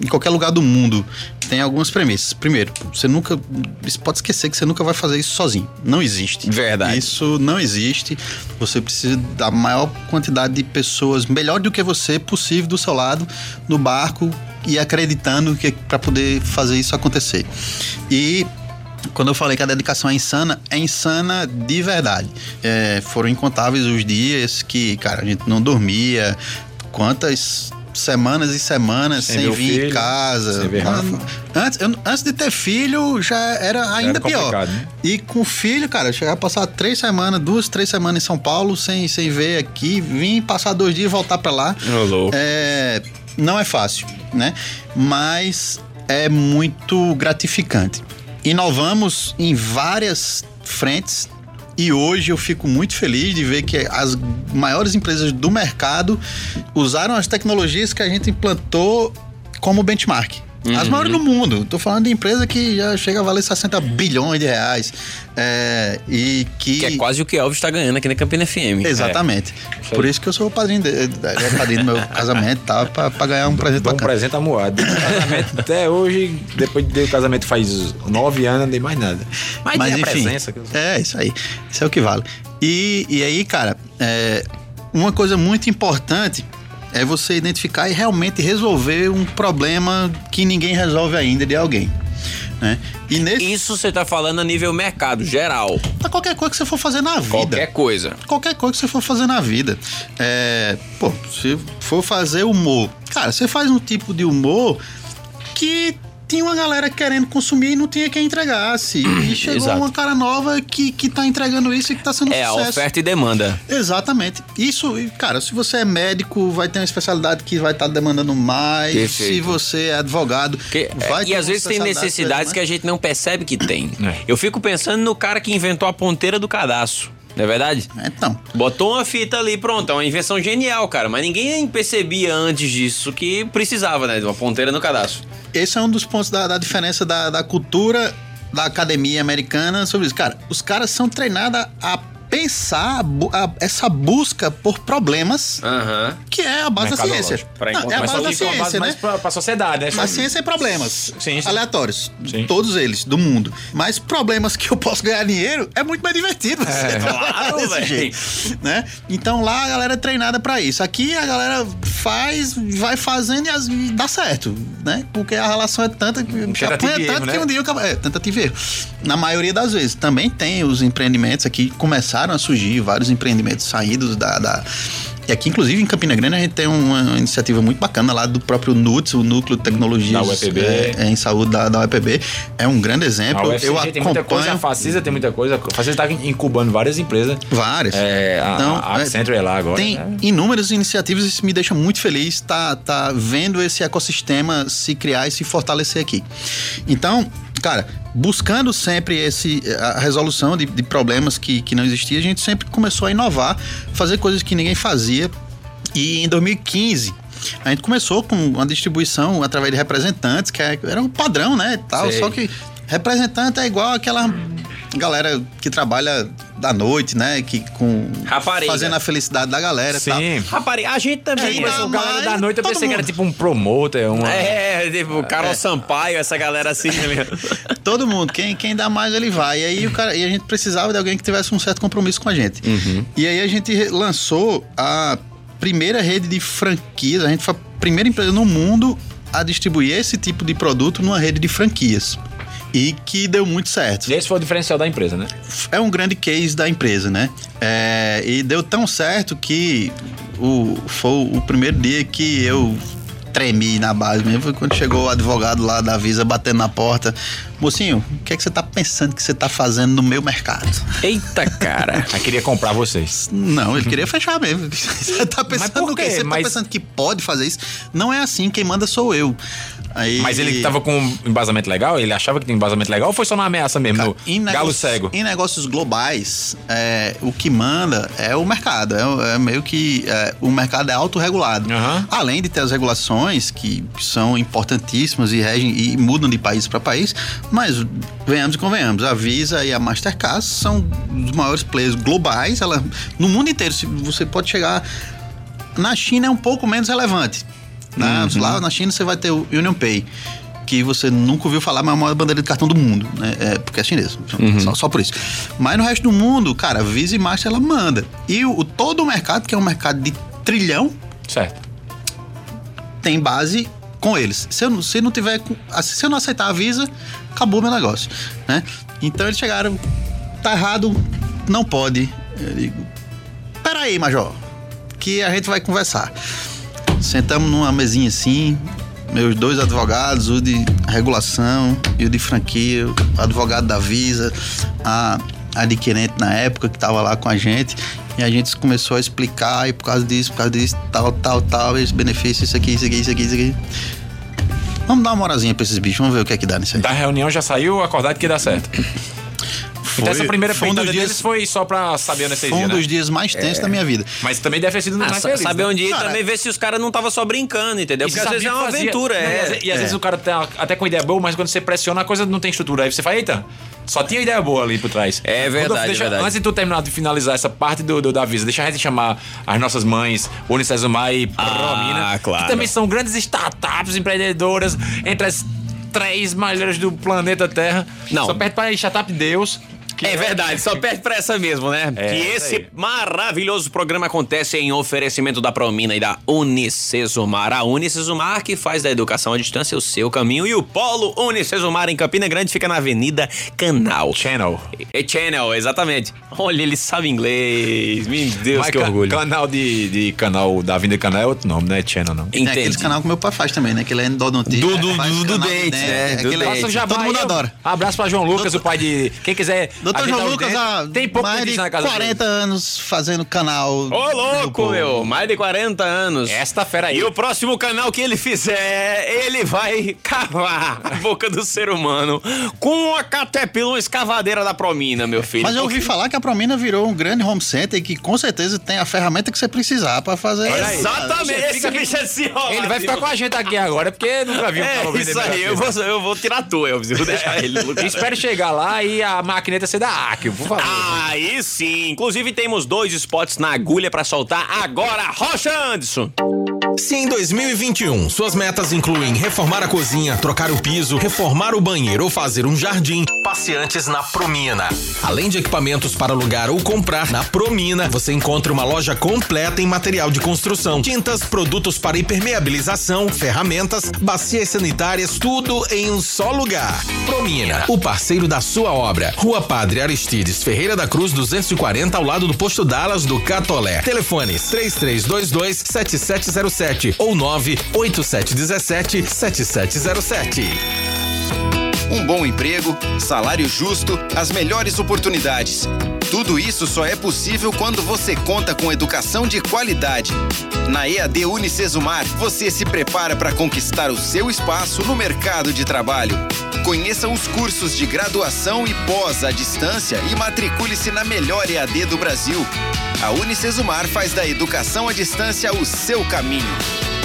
em qualquer lugar do mundo tem algumas premissas. Primeiro, você nunca. Você pode esquecer que você nunca vai fazer isso sozinho. Não existe.
Verdade.
Isso não existe. Você precisa da maior quantidade de pessoas, melhor do que você, possível do seu lado, no barco e acreditando que para poder fazer isso acontecer. E quando eu falei que a dedicação é insana, é insana de verdade. É, foram incontáveis os dias que, cara, a gente não dormia. Quantas semanas e semanas
Sem
sem, vir
filho,
em casa.
sem ver.
Antes, eu- antes de ter filho, já era ainda pior.
complicado, né?
E com filho, cara, chegar a passar três semanas, duas, três semanas em São Paulo, sem, sem ver aqui, vim passar dois dias e voltar pra lá. É, não é fácil, né? Mas é muito gratificante. Inovamos em várias frentes e hoje eu fico muito feliz de ver que as maiores empresas do mercado usaram as tecnologias que a gente implantou como benchmark. As maiores do mundo. Tô falando de empresa que já chega a valer 60 bilhões de reais. É, e que.
Que é quase o que Elvis tá ganhando aqui na Campina FM.
Exatamente. Por isso que eu sou o padrinho, de, de- é padrinho do meu casamento, tá? Pra, pra ganhar um presente
Dá um
bacana.
presente amuado. Casamento até hoje, depois de o casamento faz nove anos, não dei mais nada. Mas,
Mas
tem a
enfim,
presença. que eu-
é isso aí. Isso é o que vale. E, e aí, cara, é, uma coisa muito importante é você identificar e realmente resolver um problema que ninguém resolve ainda de alguém. Né? E nesse.
Isso você tá falando a nível mercado, geral.
Pra qualquer coisa que você for fazer na vida.
Qualquer coisa.
qualquer coisa que você for fazer na vida. É, pô, se for fazer humor, cara, você faz um tipo de humor que tinha uma galera querendo consumir e não tinha quem entregasse. E chegou
Exato.
uma cara nova que, que tá entregando isso e que tá sendo
É a
sucesso.
oferta e demanda.
Exatamente. Isso, cara, se você é médico, vai ter uma especialidade que vai estar demandando mais.
Perfeito.
Se você é advogado,
Porque,
vai
é,
ter
e às
uma
vezes tem necessidades que
vai
a gente não percebe que tem.
É.
Eu fico pensando no cara que inventou a ponteira do cadastro. Não é verdade?
Então,
Botou uma fita ali, pronto, é uma invenção genial, cara. Mas ninguém percebia antes disso que precisava, né? De uma ponteira no cadastro.
esse é um dos pontos da, da diferença da, da cultura da academia americana sobre isso. Cara, os caras são treinados a pensar bu- a- essa busca por problemas,
Aham.
que é a base da ciência.
Pra
Não, é a base da
que a base
ciência, né?
pra, pra sociedade, né?
A ciência é problemas
Sim, sim.
aleatórios.
Sim.
Todos eles, do mundo. Mas problemas que eu posso ganhar dinheiro é muito mais divertido. Você trabalhar
claro,
desse jeito, né? Então lá a galera é treinada pra isso. Aqui a galera faz, vai fazendo e, as- e dá certo, né? Porque a relação é tanta que
tentativa
apanha
e erro,
tanto
né?
que um dia acaba. É, tentativa e erro. Na maioria das vezes. Também tem os empreendimentos aqui, começaram a surgir vários empreendimentos saídos da. da- e aqui, inclusive, em Campina Grande, a gente tem uma iniciativa muito bacana lá do próprio NUTS, o Núcleo de Tecnologias
Da UEPB.
é, é, em Saúde da, da UEPB. É um grande
A
exemplo.
UFCG
Eu
tem muita coisa, a
acompanho
Facisa tem muita coisa. A Facisa tá incubando várias empresas.
várias.
É, a,
Então,
a
é,
Accenture é lá agora.
Tem
né?
inúmeras iniciativas e isso me deixa muito feliz tá, tá vendo esse ecossistema se criar e se fortalecer aqui. Então, cara, buscando sempre esse, a resolução de, de problemas que, que não existiam, a gente sempre começou a inovar, fazer coisas que ninguém fazia. E em 2015, a gente começou com uma distribuição através de representantes, que é- era o padrão, né? Tal,
Sei.
só que representante é igual aquela galera que trabalha da noite, né? Que com
Rapariga.
fazendo a felicidade da galera.
Sim.
Rapariga, a gente também.
É,
né?
mas
O galera da noite eu pensei que era
mundo.
tipo um promoter, uma...
É, tipo, Carol Sampaio, essa galera assim, tá ligado?
Todo mundo, quem, quem dá mais, ele vai. E aí o cara, e a gente precisava de alguém que tivesse um certo compromisso com a gente. E aí a gente lançou a primeira rede de franquias, a gente foi a primeira empresa no mundo a distribuir esse tipo de produto numa rede de franquias. E que deu muito certo.
E esse foi o diferencial da empresa, né?
é um grande case da empresa, né? É, e deu tão certo que o, foi o primeiro dia que eu tremi na base mesmo. Foi quando chegou o advogado lá da Visa batendo na porta. Mocinho, o que é que você tá pensando que você tá fazendo no meu mercado?
Eita, cara.
Aí queria comprar vocês.
Não, ele queria fechar mesmo. Você tá pensando
por
no quê?
quê?
Você
Mas-
tá pensando que pode fazer isso? Não é assim, quem manda sou eu. Aí,
Mas ele tava com um embasamento legal? Ele achava que tinha um embasamento legal ou foi só uma ameaça mesmo?
Cara,
no
em
galo cego?
Em negócios globais, é, o que manda é o mercado. É, é meio que é, o mercado é autorregulado.
Aham.
Além de ter as regulações que são importantíssimas e regem e mudam de país para país, mas venhamos e convenhamos, a Visa e a Mastercard são os maiores players globais. Ela, no mundo inteiro, você pode chegar na China é um pouco menos relevante. Né?
Uhum.
Lá na China você vai ter o Union Pay, que você nunca ouviu falar, mas é a maior bandeira de cartão do mundo, né? É, porque é chinês.
Uhum.
Só, só por isso. Mas no resto do mundo, cara, Visa e Master ela manda. E o, todo o mercado, que é um mercado de trilhão,
Certo.
tem base com eles. Se eu, não- se não tiver. com- Se eu não aceitar a Visa, acabou meu negócio, né? Então eles chegaram, tá errado, não pode. Eu digo, peraí, Major, que a gente vai conversar. Sentamos numa mesinha assim, meus dois advogados, o de regulação e o de franquia, o advogado da Visa, a adquirente na época que tava lá com a gente. E a gente começou a explicar, e por causa disso, por causa disso, tal, tal, tal, esse benefício, isso aqui, isso aqui, isso aqui, isso aqui. Vamos dar uma moralzinha pra esses bichos, vamos ver o que é que dá nisso aí.
Da reunião já saiu acordado que ia dar certo. então essa primeira
foi um
peitada
dos dias-
deles foi só pra saber onde vocês
Foi um
iam, né?
dos dias mais tensos da minha vida.
Mas também deve ter sido no
Ah, saber
né?
onde ir também ver se os caras não estavam só brincando, entendeu? Porque às vezes é uma
fazia-
aventura,
Não,
é.
E às, às
É.
vezes o cara tá até com ideia boa, mas quando você pressiona, a coisa não tem estrutura. Aí você fala, eita, só tinha ideia boa ali por trás.
É verdade,
Rodolfo, deixa-
é verdade.
Antes de tu terminar de finalizar essa parte do, do- da Visa, deixa a gente chamar as nossas mães, Unicesumar e Promina,
claro.
que também são grandes startups, empreendedoras, entre as três maiores do planeta Terra.
Não.
Só perto para Startup Deus.
É verdade, só perde pra essa mesmo, né?
É,
que esse
aí.
maravilhoso programa acontece em oferecimento da Promina e da Unicesumar. A Unicesumar que faz da educação à distância o seu caminho. E o Polo Unicesumar em Campina Grande fica na Avenida Canal.
Channel.
É Channel, exatamente. Olha, ele sabe inglês. Meu Deus,
Mas
que orgulho.
Canal de, de canal da Avenida Canal é outro nome, não é Channel, não.
Tem aqueles
Entendi.
canal que meu pai faz também, né? Que ele é endodontista.
Do- do- do- do dente, né? Do
aquele-
dente.
Faça um jabá
Todo mundo adora.
Abraço pra João Lucas, o pai de. Quem quiser.
Doutor João
os
Lucas há
Tem pouco
mais de
na casa
40 anos fazendo canal.
Ô, louco, meu. Mais de 40 anos.
Esta fera aí.
E o próximo canal que ele fizer, ele vai cavar a boca do ser humano com a catepila, escavadeira da Promina, meu filho.
Mas eu ouvi falar que a Promina virou um grande home center e que com certeza tem a ferramenta que você precisar pra fazer.
Olha aí.
Exatamente, esse bicho é desenrolado.
Ele vai ficar com a gente aqui agora, porque nunca viu
É,
vendo
isso aí, eu vou, eu vou tirar tu, Elvis. Eu vou deixar ele.
Espero chegar lá e a maquineta ser ser da Acre, por favor.
Aí sim. Inclusive temos dois spots na agulha pra soltar agora. Rocha Anderson.
Se em 2021 suas metas incluem reformar a cozinha, trocar o piso, reformar o banheiro ou fazer um jardim, passe antes na Promina. Além de equipamentos para alugar ou comprar, na Promina você encontra uma loja completa em material de construção, tintas, produtos para impermeabilização, ferramentas, bacias sanitárias, tudo em um só lugar. Promina, o parceiro da sua obra. Rua Padre Aristides Ferreira da Cruz 240 ao lado do posto Dallas do Catolé. Telefones 3322 7707 ou 98717 7707.
Um bom emprego, salário justo, as melhores oportunidades. Tudo isso só é possível quando você conta com educação de qualidade. Na EAD Unicesumar, você se prepara para conquistar o seu espaço no mercado de trabalho. Conheça os cursos de graduação e pós à distância e matricule-se na melhor EAD do Brasil. A Unicesumar faz da educação à distância o seu caminho.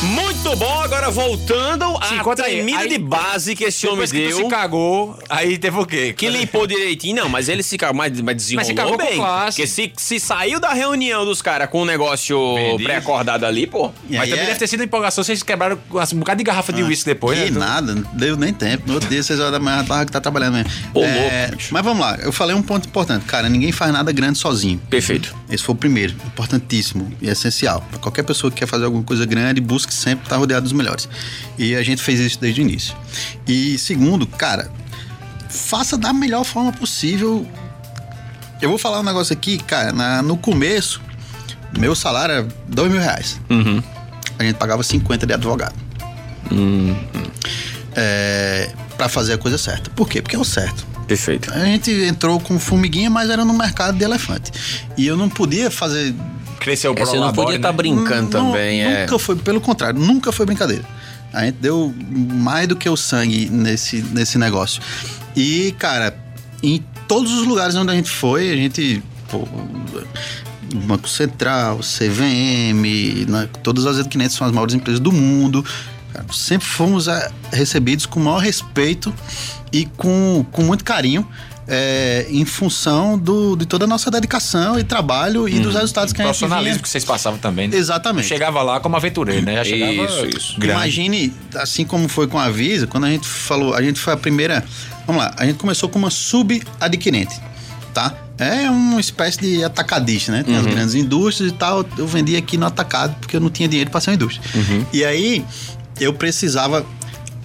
Muito bom, agora voltando
Se
à tremida
aí-
de base que esse homem
Depois que
deu.
se cagou, aí teve o quê?
Que limpou direitinho, não, mas ele se cagou, mas, mas desenrolou
Mas se cagou
bem.
classe.
Porque se, se saiu da reunião dos caras com o negócio pré-acordado ali, pô.
Mas também
é-
deve ter sido empolgação, vocês quebraram assim, um bocado de garrafa de uísque depois,
que
né?
Nada, não deu nem tempo. No outro dia, 6 horas da manhã, tava que tá trabalhando mesmo.
Ô, louco, bicho.
mas vamos lá, eu falei um ponto importante. Cara, ninguém faz nada grande sozinho.
Perfeito.
Esse foi o primeiro, importantíssimo e essencial. Para qualquer pessoa que quer fazer alguma coisa grande, busque sempre estar rodeado dos melhores. E a gente fez isso desde o início. E segundo, cara, faça da melhor forma possível. Eu vou falar um negócio aqui, cara, na- no começo, meu salário era dois mil reais. A gente pagava 50 de advogado. É, para fazer a coisa certa. Por quê? Porque é o certo.
Perfeito.
A gente entrou com formiguinha, mas era no mercado de elefante. E eu não podia fazer.
Cresceu o
É, você não podia estar brincando
Não,
também, é.
Nunca foi, pelo contrário, nunca foi brincadeira. A gente deu mais do que o sangue nesse, nesse negócio. E, cara, em todos os lugares onde a gente foi, a gente. Pô, Banco Central, CVM, né, todas as adquirentes são as maiores empresas do mundo. Cara, sempre fomos ah, recebidos com o maior respeito e com, com muito carinho. É, em função do, de toda a nossa dedicação e trabalho e dos resultados que a gente
Profissionalismo
vinha.
que vocês passavam também. né?
Exatamente.
Não chegava lá como aventureiro, né? Já chegava
Isso, isso.
grande.
Imagine, assim como foi com a Visa, quando a gente falou, a gente foi a primeira. Vamos lá, a gente começou com uma subadquirente, tá? É uma espécie de atacadista, né? Tem as grandes indústrias e tal. Eu vendia aqui no atacado porque eu não tinha dinheiro para ser uma indústria. E aí eu precisava.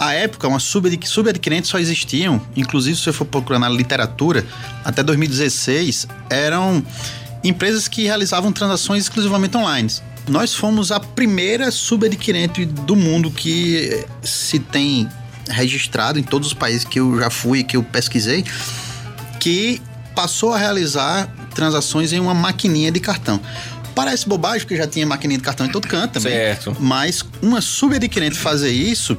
A época, uma subadqu- subadquirentes só existiam, inclusive se você for procurar na literatura, até 2016, eram empresas que realizavam transações exclusivamente online. Nós fomos a primeira subadquirente do mundo que se tem registrado em todos os países que eu já fui e que eu pesquisei, que passou a realizar transações em uma maquininha de cartão. Parece bobagem, porque já tinha maquininha de cartão em todo canto também.
Certo.
Mas uma subadquirente fazer isso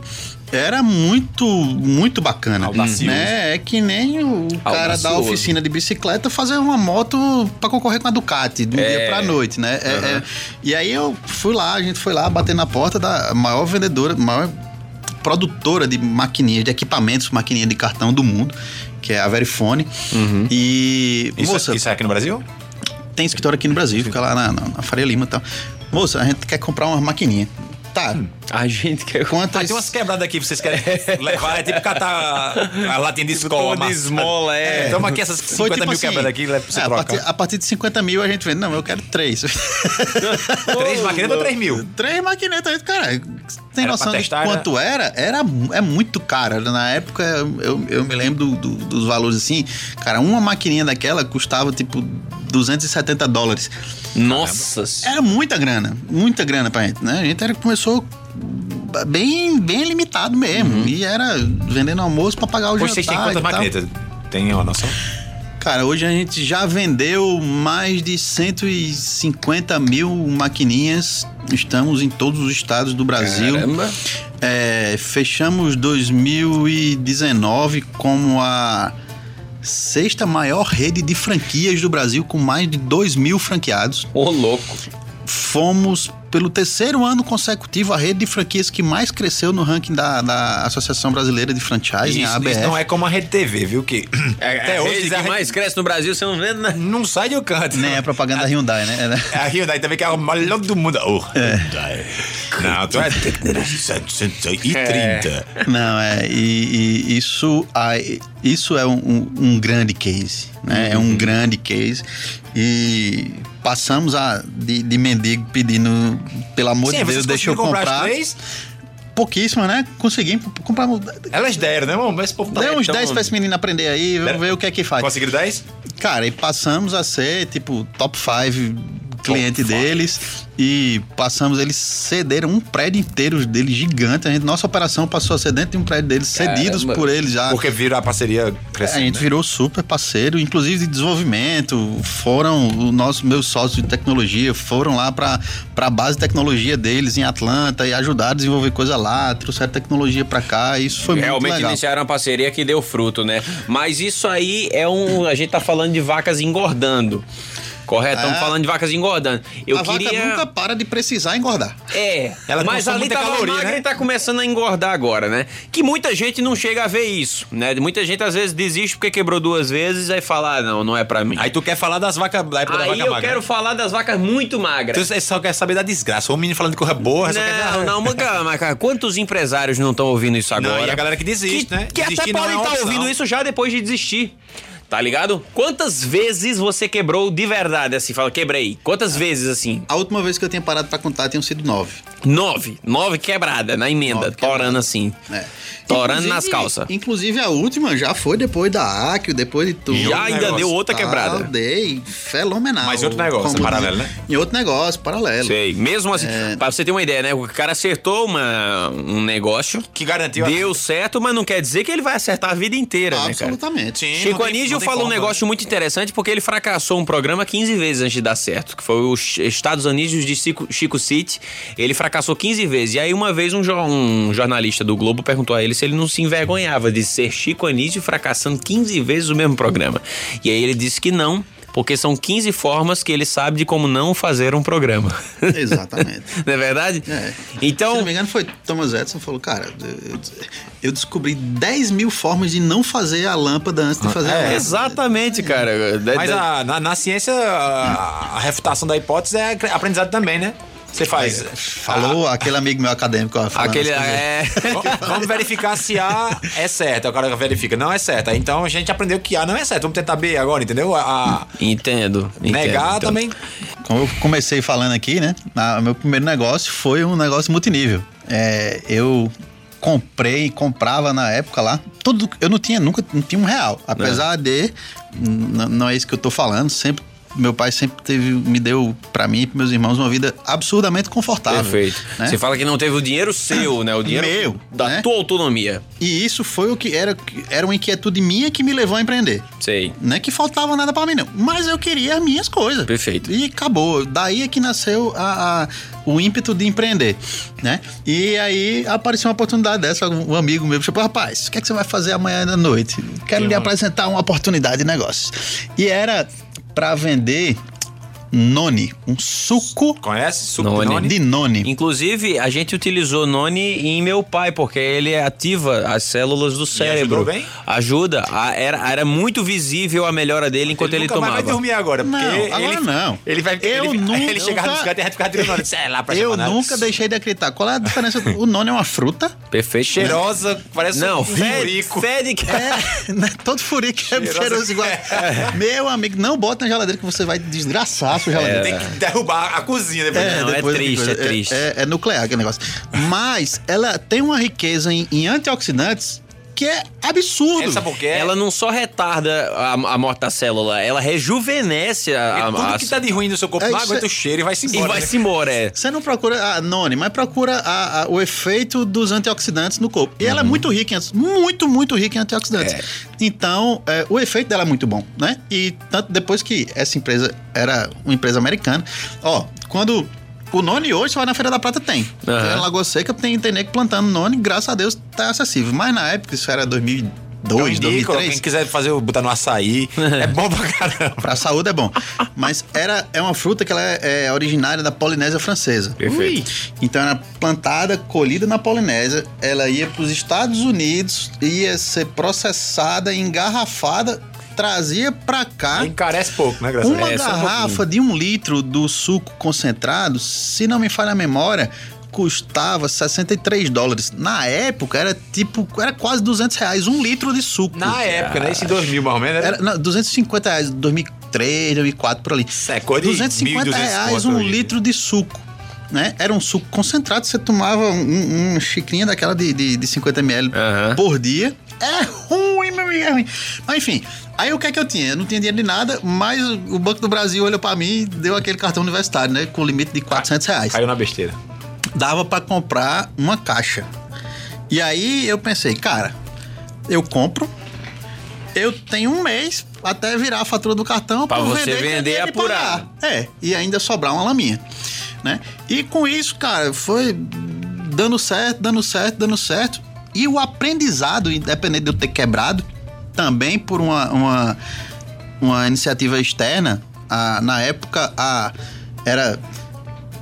era muito, muito bacana.
Audacioso.
Né? É que nem o cara da oficina de bicicleta fazer uma moto para concorrer com a Ducati do
É.
dia pra noite, né? É- é- e aí eu fui lá, a gente foi lá bater na porta da maior vendedora, maior produtora de maquininhas, de equipamentos, maquininha de cartão do mundo, que é a Verifone. E,
Isso,
moça,
isso é aqui no Brasil?
tem escritório aqui no Brasil, fica lá na, na, na Faria Lima e tal. Moça, a gente quer comprar uma maquininha. Tá,
A gente quer.
quantas...
Ah, tem umas quebradas aqui, vocês querem levar, é tipo catar a latinha de escola.
De
massa.
esmola, é.
Toma aqui essas 50
Foi tipo
mil
assim,
quebradas aqui, leva pra você
é, a,
trocar.
partir, a partir de 50 mil a gente vende. Não, eu quero três.
Três maquinetas ou 3 mil?
três maquinetas cara. Tem
Era
noção
pra
de
testar,
quanto era? Era é muito cara. Na época, eu, eu me lembro do- do- dos valores assim. Cara, uma maquininha daquela custava tipo 270 dólares.
Nossa
Era muita grana, muita grana pra gente, né? A gente era, começou bem, bem limitado mesmo. E era vendendo almoço pra pagar o
Hoje vocês têm
jantar
quantas
tal.
maquinetas? Tem uma noção?
Cara, hoje a gente já vendeu mais de 150 mil maquininhas. Estamos em todos os estados do Brasil.
Caramba.
É, fechamos 2019 como a sexta maior rede de franquias do Brasil, com mais de 2 mil franqueados.
Ô, louco.
fomos, pelo terceiro ano consecutivo, a rede de franquias que mais cresceu no ranking da, da Associação Brasileira de Franchising, a ABF.
isso não é como a Rede TV, viu? Que
É,
até
a
hoje
rede
a
que
rede
mais cresce no Brasil, você não vê, né?
não sai do canto.
Nem é propaganda da Hyundai, né?
A Hyundai também que é o melhor do mundo. Oh, Hyundai. Não, tu é tecnologia 730.
Não, é. E, e isso, ah, isso é um, um- um grande case, né? É um grande case. E passamos a, de, de mendigo pedindo, pelo amor
Sim,
de Deus, deixa eu comprar.
as três?
Pouquíssimo, né? Conseguimos comprar.
Elas deram, né, irmão? Mas povo tá
Deu uns
então-
10 pra esse menino aprender aí, vamos ver o que é que faz.
Conseguiram 10?
Cara, e passamos a ser, tipo, top 5 cliente deles e passamos, eles cederam um prédio inteiro deles gigante. A gente, nossa operação passou a ser dentro de um prédio deles, cedidos
Caramba.
por eles já.
Porque viram a parceria
A
crescendo.
gente
né?
virou super parceiro, inclusive de desenvolvimento. Foram os nossos meus sócios de tecnologia, foram lá para a base de tecnologia deles em Atlanta e ajudaram a desenvolver coisa lá, trouxeram tecnologia para cá. Isso foi muito
Realmente
legal.
iniciaram uma parceria que deu fruto, né? Mas isso aí é um. A gente tá falando de vacas engordando. Correto? Estamos
É.
falando de vacas engordando. Eu
a
queria.
vaca nunca para de precisar engordar.
É,
Ela
mas ali tava
caloria,
magra
né?
e tá começando a engordar agora, né? Que muita gente não chega a ver isso, né? Muita gente às vezes desiste porque quebrou duas vezes aí fala, ah, não, não é pra mim.
Aí tu quer falar das vacas da época da
Aí
vaca
eu
magra.
quero falar das vacas muito magras.
Tu só quer saber da desgraça. O menino falando de coisa boa, só quer.
Não, não, mas, cara, mas, cara, quantos empresários não estão ouvindo isso
Não,
agora?
e a galera que desiste,
que,
né?
Que até
Desistir não
podem
é
estar
opção.
ouvindo isso já depois de desistir. Tá ligado? Quantas vezes você quebrou de verdade, assim? Fala, quebrei. Quantas vezes, assim?
A última vez que eu tinha parado para contar tinham sido nove.
Nove. Nove quebrada na emenda, torando assim.
É.
Torando
Inclusive-
nas calças.
Inclusive a última já foi depois da Accio, depois de tudo.
Já ainda
negócio.
deu outra quebrada.
Dei, fenomenal.
Mas em outro negócio,
Como
paralelo, né?
Em outro negócio, paralelo.
Sei. Mesmo assim,
É.
pra você ter uma ideia, né? O cara acertou uma, um negócio,
Que garantiu a-
deu certo, mas não quer dizer que ele vai acertar a vida inteira, né, cara?
Absolutamente.
Sim,
Chico
tem-
Anísio falou um negócio muito interessante porque ele fracassou um programa 15 vezes antes de dar certo, que foi os Estados Anísios de Chico, Chico City. Ele fracassou 15 vezes. E aí uma vez um, jo- um jornalista do Globo perguntou a ele se ele não se envergonhava de ser Chico Anísio fracassando 15 vezes o mesmo programa. E aí ele disse que não, porque são 15 formas que ele sabe de como não fazer um programa.
Exatamente.
não é verdade?
É. Se
Então,
não me engano, foi Thomas Edison falou, cara, eu, eu descobri 10 mil formas de não fazer a lâmpada antes de fazer a
é,
lâmpada.
exatamente, cara. Da-
Mas a- na, na ciência, a, a refutação da hipótese é aprendizado também, né? Você faz.
Falou aquele amigo meu acadêmico.
Aquele
as coisas.
é.
Vamos- verificar se A é certo. O cara verifica, não é certo. Então a gente aprendeu que A não é certo. Vamos tentar B agora, entendeu? A, a-
Entendo. entendo,
negar
então.
também.
Como eu comecei falando aqui, né? O meu primeiro negócio foi um negócio multinível. É, eu comprei, comprava na época lá. Tudo, eu não tinha nunca, não tinha um real. Apesar de, não é isso que eu tô falando, sempre meu pai sempre teve, me deu pra mim e pros meus irmãos uma vida absurdamente confortável.
Perfeito.
né?
Você fala que não teve o dinheiro seu, né? O dinheiro
Meu,
da
né?
tua autonomia.
E isso foi o que era, era uma inquietude minha que me levou a empreender.
Sei.
Não é que faltava nada pra mim, não. Mas eu queria as minhas coisas.
Perfeito.
E acabou. Daí é que nasceu a, a- o ímpeto de empreender, né? E aí apareceu uma oportunidade dessa. Um amigo meu chamou, rapaz, o que, é que você vai fazer amanhã da noite? Quero lhe apresentar uma oportunidade de negócio. E era pra vender noni, um suco
Conhece? Suco
Noni.
de noni?
de noni.
Inclusive, a gente utilizou Noni em meu pai, porque ele ativa as células do cérebro.
ajudou bem?
Ajuda. A- Era, era muito visível a melhora dele enquanto ele,
nunca mais
tomava.
vai dormir agora, porque
Não, agora
ele,
não.
Ele vai
Eu
ele,
nunca-
ele chegava e tirando noni. Sei lá, pra
Eu nunca deixei de acreditar. Qual é a diferença? o noni é uma fruta.
Perfeito.
Cheirosa, parece
Não,
um furico.
fede que...
É, né? todo furico é cheiroso igual. Meu amigo, não bota na geladeira que você vai desgraçar sua geladeira.
Tem que derrubar a cozinha depois.
Não, é
depois
triste, é triste.
É, é nuclear aquele negócio. Mas ela tem uma riqueza em, em antioxidantes que é absurdo.
Sabe por quê?
Ela não só retarda a, a morte da célula, ela rejuvenesce a,
tudo
a-
que tá de ruim no seu corpo
É
não aguenta
é-
o cheiro e vai-se
e
embora.
vai-se embora, é.
Você não procura a noni, mas procura a- a- o efeito dos antioxidantes no corpo. E ela
Uhum.
é muito rica em muito, muito rica em antioxidantes.
É.
Então, é, o efeito dela é muito bom, né? E tanto depois que essa empresa era uma empresa americana, ó, quando o noni hoje, vai na Feira da Prata, tem.
Aham.
Em Lagoa Seca tem, tem nego plantando noni, graças a Deus tá acessível. Mas na época, isso era 2002,
Eu indico,
2003.
Quem quiser fazer, botar no açaí, é bom pra caramba.
Pra saúde é bom. Mas era, é uma fruta que ela é, é originária da Polinésia Francesa.
Perfeito.
Então era plantada, colhida na Polinésia, ela ia para os Estados Unidos, ia ser processada, engarrafada, trazia pra cá.
Encarece pouco, né, graças a
Uma?
É, só um
garrafa de um litro do suco concentrado, se não me falha a memória, custava 63 dólares. Na época era tipo, era quase 200 reais um litro de suco.
Na época, né? Esse em 2000, mais ou menos, era,
Era, não, 250 reais, 2003, 2004, por ali.
secou de
250
1.200
reais um
hoje.
litro de suco. Né? Era um suco concentrado, você tomava um, um, uma xicrinha daquela de, de, de 50 ml
Aham.
por dia. É ruim, meu amigo, é ruim. Mas enfim, aí o que é que eu tinha? Eu não tinha dinheiro de nada, mas o Banco do Brasil olhou pra mim e deu aquele cartão universitário, né? Com limite de 400 reais
Caiu na besteira.
dava pra comprar uma caixa. E aí eu pensei, cara, eu compro, eu tenho um mês até virar a fatura do cartão
Pra
eu
você vender
eu
e apurar.
É, e ainda sobrar uma laminha, né? E com isso, cara, foi dando certo, dando certo, dando certo. E o aprendizado, independente de eu ter quebrado, também por uma, uma, uma iniciativa externa, a- na época a, era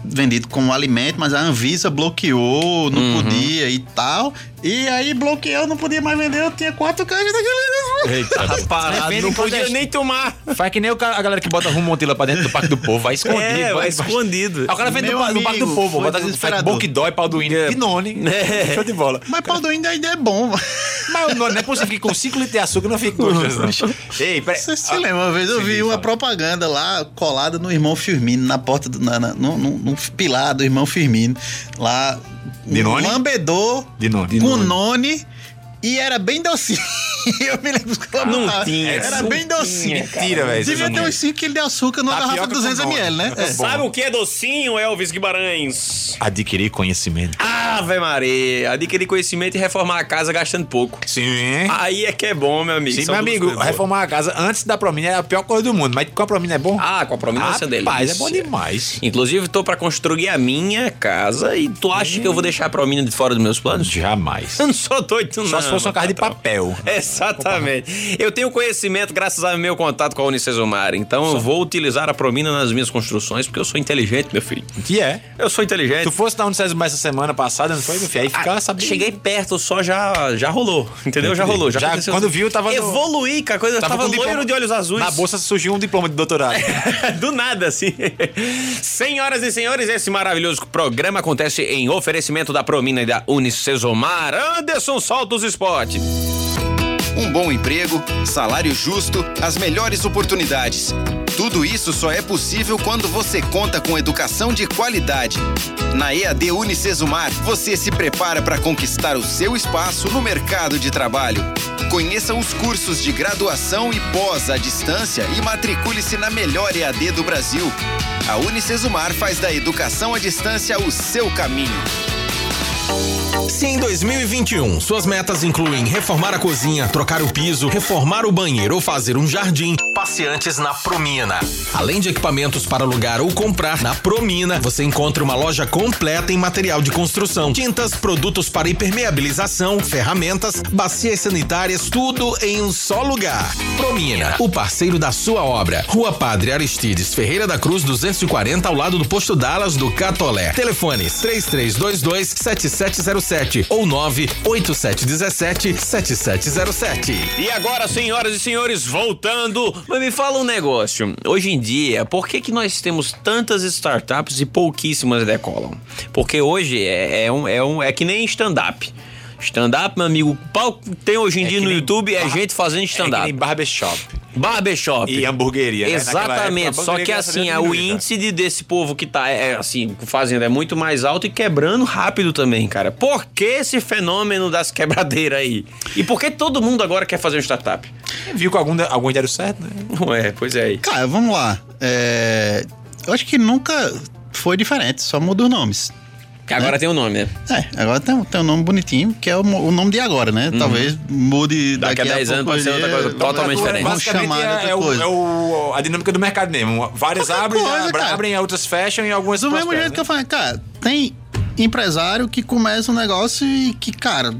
vendido como alimento, mas a Anvisa bloqueou, não
Uhum.
podia e tal. E aí bloqueou, não podia mais vender, eu tinha quatro caixas daquele.
Eita,
Parado, não podia
é-
nem tomar.
Faz que nem o cara- a galera que bota rumontila pra dentro do Parque do Povo, vai escondido.
É, vai
vai
escondido.
Aí o cara vem do, pa- do Parque do
amigo,
Povo, bota faz
desesperador.
boca e dói, pau do índio,
É.
pinone.
É.
Show de bola.
Mas pau do índio ainda é bom.
Mas não, não é possível que com 5 litros de açúcar não fique gostoso. Ei, peraí.
Você se lembra, uma vez eu vi uma propaganda lá colada no irmão Firmino, na porta do. Na, na, no, no- no pilar do irmão Firmino. Lá.
De
um lambedor
De none.
Com none. E era bem docinho. eu me lembro que ela
Não
botava.
tinha,
Era
não
bem docinho.
Mentira, velho.
Devia ter uns 5 kg de açúcar numa
Tapioca
garrafa de
com
200ml,
nome.
né?
Tá
É.
Sabe o que é docinho, Elvis Guimarães?
Adquirir conhecimento.
Ave Maria. Adquirir conhecimento e reformar a casa gastando pouco.
Sim.
Aí é que é bom, meu amigo.
Sim,
São
meu amigo, reformar a casa antes da promina é a pior coisa do mundo. Mas com a promina é bom?
Ah, com a prominência dele.
Rapaz, é bom demais.
Inclusive, tô pra construir a minha casa e tu acha que eu vou deixar a promina de fora dos meus planos?
Jamais.
Eu não sou doido, não.
Só se fosse uma casa de papel.
Exatamente. Eu tenho conhecimento graças ao meu contato com a Unicesumar. Então eu vou utilizar a promina nas minhas construções porque eu sou inteligente, meu filho.
Que é.
Eu sou inteligente.
Tu fosse na Unicesumar essa semana passada, não foi, meu filho? Aí ficar
Ah,
sabendo.
Cheguei perto, só já, já rolou. Entendeu? Já rolou. Já,
Já, quando viu, tava no-
Evoluí, cara. Coisa, tava,
com
loiro
diploma-
de olhos azuis.
Na bolsa surgiu um diploma de doutorado.
Do nada, assim. Senhoras e senhores, esse maravilhoso programa acontece em oferecimento da Promina e da Unicesumar. Anderson, solta os esportes.
Um bom emprego, salário justo, as melhores oportunidades. Tudo isso só é possível quando você conta com educação de qualidade. Na EAD Unicesumar, você se prepara para conquistar o seu espaço no mercado de trabalho. Conheça os cursos de graduação e pós à distância e matricule-se na melhor EAD do Brasil. A Unicesumar faz da educação à distância o seu caminho.
Se em 2021 suas metas incluem reformar a cozinha, trocar o piso, reformar o banheiro ou fazer um jardim, passe antes na Promina. Além de equipamentos para alugar ou comprar, na Promina você encontra uma loja completa em material de construção, tintas, produtos para impermeabilização, ferramentas, bacias sanitárias, tudo em um só lugar. Promina, o parceiro da sua obra. Rua Padre Aristides Ferreira da Cruz 240 ao lado do posto Dallas do Catolé. Telefones 3322 7707 ou 98717 7707.
E agora, senhoras e senhores, voltando, mas me fala um negócio. Hoje em dia, por que, que nós temos tantas startups e pouquíssimas decolam? Porque hoje é, é um, é, um, é que nem stand-up. Stand-up, meu amigo, o pau que tem hoje em dia
que
no YouTube é gente fazendo
É que
stand-up.
nem barbershop.
Barbershop.
E hamburgueria, né?
Exatamente.
época,
Só que assim, é, o índice de, desse povo que tá é, assim, fazendo é muito mais alto e quebrando rápido também, cara. Por que esse fenômeno das quebradeiras aí? E por que todo mundo agora quer fazer um startup?
Viu que algum, alguns deram certo, né?
Ué, pois é aí.
Cara, vamos lá. É, Eu acho que nunca foi diferente, só muda os nomes.
Que agora tem um nome, né?
É, agora tem, tem um nome bonitinho, que é o, o nome de agora, né? Talvez mude
Uhum. Daqui
daqui,
a 10 anos pode ser outra coisa totalmente diferente.
Vamos
Basicamente
chamar de
é, é o-
coisa.
é o- a dinâmica do mercado mesmo. Várias
Qualquer
abrem,
coisa,
abrem, outras fecham e algumas
Do mesmo jeito que
né?
eu falei, cara, tem empresário que começa um negócio e que, cara,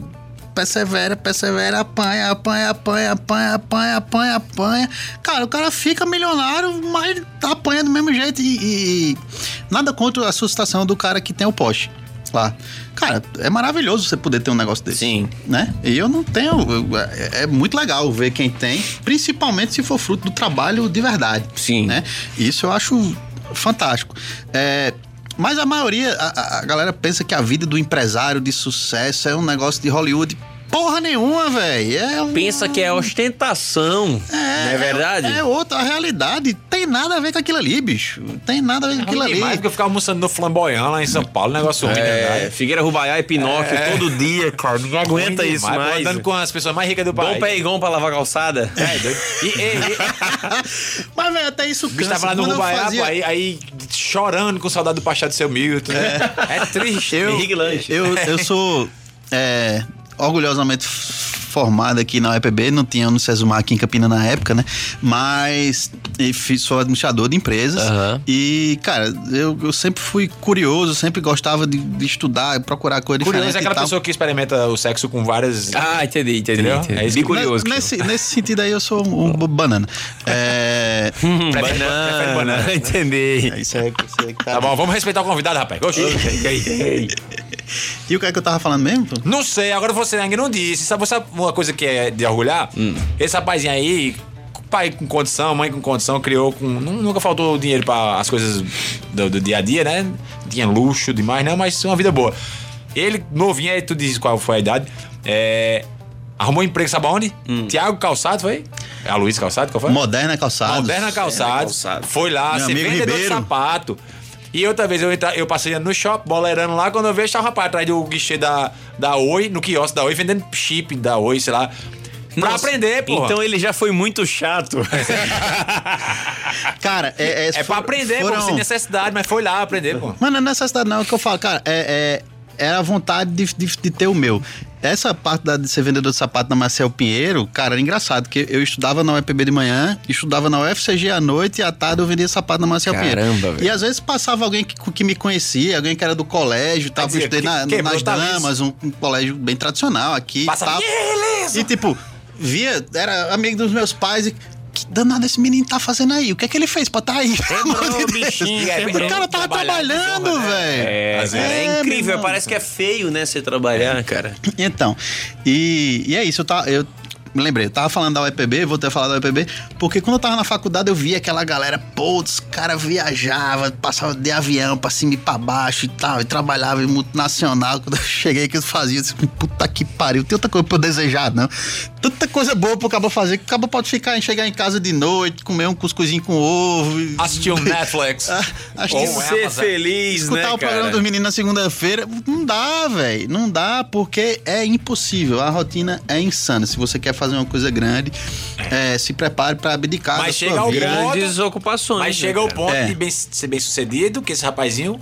persevera, persevera, apanha, apanha, apanha, apanha, apanha, apanha, apanha. Cara, o cara fica milionário, mas apanha do mesmo jeito. E, e nada contra a situação do cara que tem o Porsche lá. Cara, é maravilhoso você poder ter um negócio desse.
Sim.
Né? E eu não tenho. eu- é, é muito legal ver quem tem, principalmente se for fruto do trabalho de verdade.
Sim.
Né? Isso eu acho fantástico. É, mas a maioria, a, a- galera pensa que a vida do empresário de sucesso é um negócio de Hollywood. Porra nenhuma, velho. É um-
Pensa que é ostentação, não é verdade?
É, outra realidade. Tem nada a ver com aquilo ali, bicho. Tem nada a ver com aquilo
Aquilo
ali.
mais do que eu ficar almoçando no flamboyant lá em São Paulo, negócio ruim,
É,
né?
Figueira Rubaiá e Pinóquio todo dia, cara. Ninguém aguenta isso
demais,
mais.
Andando com as pessoas mais ricas do país.
Peigon pra lavar calçada.
É, doido. E, e, e,
Mas, velho, até isso cansa.
tava lá no Rubaiá,
fazia-
aí, aí chorando com saudade do Pachá do seu Milton. É, triste.
Eu, eu, eu sou é, orgulhosamente formado aqui na UEPB, não tinha no Sesumar aqui em Campina na época, né? Mas fiz, sou administrador de empresas.
Aham.
E, cara, eu, eu sempre fui curioso, sempre gostava de, de estudar, procurar coisa
Curioso
diferente.
é aquela
e tal.
pessoa que experimenta o sexo com várias.
Ah, entendi, entendi. Entendi.
É isso
Bem
que-
curioso.
Nesse, nesse sentido aí, eu sou um, um banana. É.
Hum,
Prefere-
banana,
prefere banana.
entendi.
é isso aí, isso aí que tá.
Tá bom, vamos respeitar o convidado, rapaz. Oxi.
E o que é que eu tava falando mesmo? pô?
Não sei, agora você ainda não disse. Sabe, sabe uma coisa que é de orgulhar?
Hum.
Esse rapazinho aí, pai com condição, mãe com condição, criou com. nu- Nunca faltou dinheiro para as coisas do, do dia a dia, né? Tinha luxo demais, não, mas uma vida boa. Ele, novinho, aí tu diz qual foi a idade. É, arrumou emprego, sabe aonde?
Hum.
Tiago Calçado, foi? É a Luiz Calçado, qual foi?
Moderna Calçados.
Moderna. Calçados. Foi lá,
Meu
ser
amigo
vendedor de
Ribeiro.
sapato. E outra vez eu, entra, eu passei no shopping, boleirando lá, quando eu vejo, tava o rapaz atrás do guichê da, da Oi, no quiosque da Oi, vendendo chip da Oi, sei lá. Pra
Nossa,
aprender, pô.
Então ele já foi muito chato.
Cara, é.
é pra aprender, pô, sem necessidade, mas foi lá aprender, pô.
Mas não é necessidade, não. É o que eu falo, cara, é, é, era a vontade de, de, de ter o meu. Essa parte da, de ser vendedor de sapato na Marcel Pinheiro, cara, era engraçado, porque eu estudava na UEPB de manhã, estudava na UFCG à noite e à tarde eu vendia sapato na Marcel Pinheiro.
Caramba, velho.
E às vezes passava alguém que, que me conhecia, alguém que era do colégio tal,
dizer,
eu estudei na,
que-
nas damas, um, um colégio bem tradicional aqui
Passa
e tal. E tipo, via, era amigo dos meus pais e. Que danado esse menino tá fazendo aí? O que é que ele fez pra tá aí? De Deus.
bichinho,
É,
quebrou.
O cara tava trabalhando,
né?
velho.
É,
vezes.
é
É,
incrível. Parece que é feio, né? Você trabalhar, cara.
Então, e, e é isso, eu, tava, eu me lembrei, eu tava falando da UEPB, vou ter falado da UEPB, porque quando eu tava na faculdade eu via aquela galera, pô, os caras viajavam, passavam de avião pra cima e pra baixo e tal, e trabalhava em multinacional. Quando eu cheguei aqui, eu fazia assim, puta que pariu, tem outra coisa pra eu desejar, não. Tanta coisa boa pro cabo fazer, que o cabo pode ficar, chegar em casa de noite, comer um cuscuzinho com ovo. e-
Assistiu um Netflix.
Ah, acho
Ou
que
Ser
Amazon.
feliz,
Escutar
né,
o programa
cara?
dos meninos na segunda-feira, não dá, velho. Não dá, porque é impossível. A rotina é insana. Se você quer fazer uma coisa grande, é, se prepare pra abdicar
Mas
da
chega
sua
ao
vida.
Grandes ocupações.
Mas
né,
chega ao ponto
É.
de bem- ser bem sucedido que esse rapazinho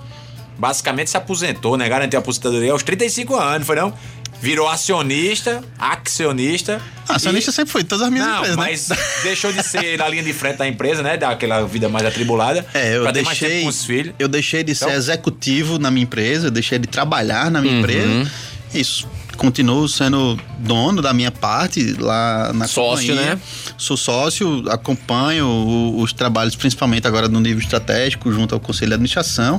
basicamente se aposentou, né? Garantiu a aposentadoria aos 35 anos, foi não? Virou acionista, acionista.
Ah, acionista
e-
sempre foi, todas as minhas
Não,
empresas, né?
mas deixou de ser na linha de frente da empresa, né? Daquela vida mais atribulada.
É, eu
pra ter mais tempo
deixei,
com os filhos.
eu deixei de ser
Então-
executivo na minha empresa, eu deixei de trabalhar na minha
Uhum.
empresa. Isso. Continuo sendo dono da minha parte lá na
Sócio,
companhia.
né?
Sou sócio, acompanho o- os trabalhos, principalmente agora no nível estratégico, junto ao Conselho de Administração.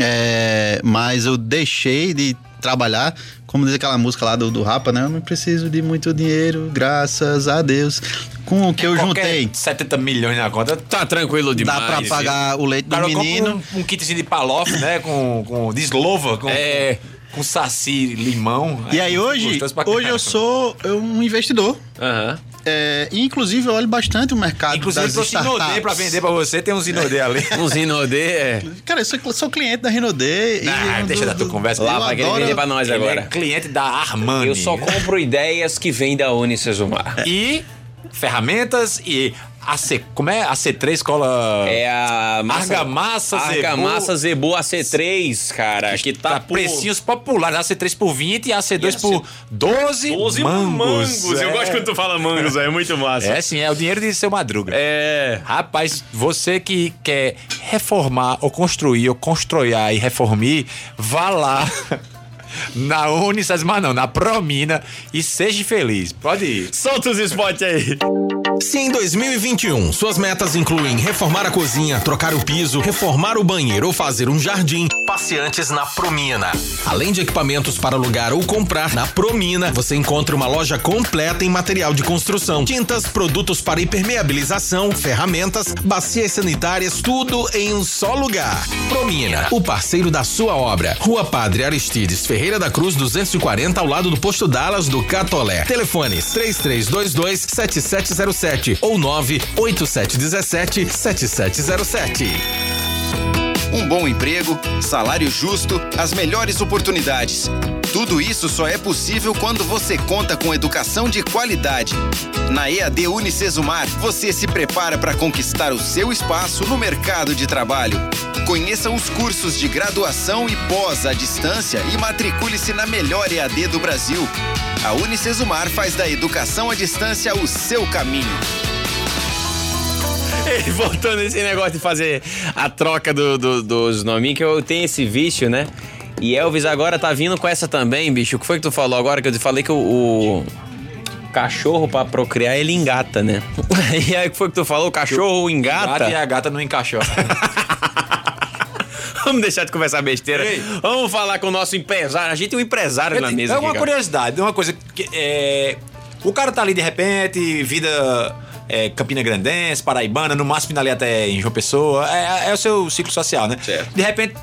É, mas eu deixei de trabalhar, como diz aquela música lá do, do Rapa, né? Eu não preciso de muito dinheiro, graças a Deus. Com o que eu
Qualquer
juntei,
70 milhões na conta.
Tá tranquilo demais.
dá pra pagar o leite do
Cara,
menino.
um, um kitzinho de palof, né? Com, com de eslova, com,
É.
com saci, limão.
E aí hoje, hoje eu sou um investidor.
Aham.
É, e inclusive eu olho bastante o mercado
Inclusive,
das startups.
pra vender pra você, tem uns Inodê ali.
Um Zinodê, é.
Cara, eu sou, sou cliente da e
Ah,
do-
deixa da tua
do-
conversa.
Lá vai querer
adoro-
vender pra nós
Ele
agora.
é cliente da Armani.
Eu só compro ideias que vêm da Unicesumar.
E ferramentas e AC, como é? AC3 cola...
É a massa,
Argamassa Zebu.
Argamassa Zebu AC3, cara, que tá
Tá
por
precinhos populares, AC3 por 20 e AC2
E
por 12,
12
mangos.
Eu
É.
gosto quando tu fala mangos, é muito massa.
É sim, é o dinheiro de seu madruga.
É.
Rapaz, você que quer reformar ou construir ou construir e reformir, vá lá na Unicesumar não, na Promina e seja feliz. Pode ir.
Solta os spots aí.
Se em 2021 suas metas incluem reformar a cozinha, trocar o piso, reformar o banheiro ou fazer um jardim, passe antes na Promina. Além de equipamentos para alugar ou comprar, na Promina você encontra uma loja completa em material de construção, tintas, produtos para impermeabilização, ferramentas, bacias sanitárias, tudo em um só lugar. Promina, o parceiro da sua obra. Rua Padre Aristides Ferreira da Cruz 240 ao lado do posto Dallas do Catolé. Telefones 3322 7707 ou 98717 7707.
Um bom emprego, salário justo, as melhores oportunidades. Tudo isso só é possível quando você conta com educação de qualidade. Na EAD Unicesumar, você se prepara para conquistar o seu espaço no mercado de trabalho. Conheça os cursos de graduação e pós à distância e matricule-se na melhor EAD do Brasil. A Unicesumar faz da educação à distância o seu caminho.
E voltando esse negócio de fazer a troca do- do- dos nominhos, que eu tenho esse vício, né? E Elvis agora tá vindo com essa também, bicho. O que foi que tu falou agora? Que eu te falei que o, o cachorro pra procriar ele engata, né? E aí o que foi que tu falou? O cachorro engata?
Gata e a gata não encaixou.
Vamos deixar de conversar besteira.
Ei.
Vamos falar com o nosso empresário. A gente tem um empresário na mesa
é
aqui,
uma
cara.
curiosidade, uma coisa que é, o cara tá ali de repente, vida é, Campina Grandense, Paraibana, no máximo ali até em João Pessoa, é, é o seu ciclo social, né?
Certo.
De repente,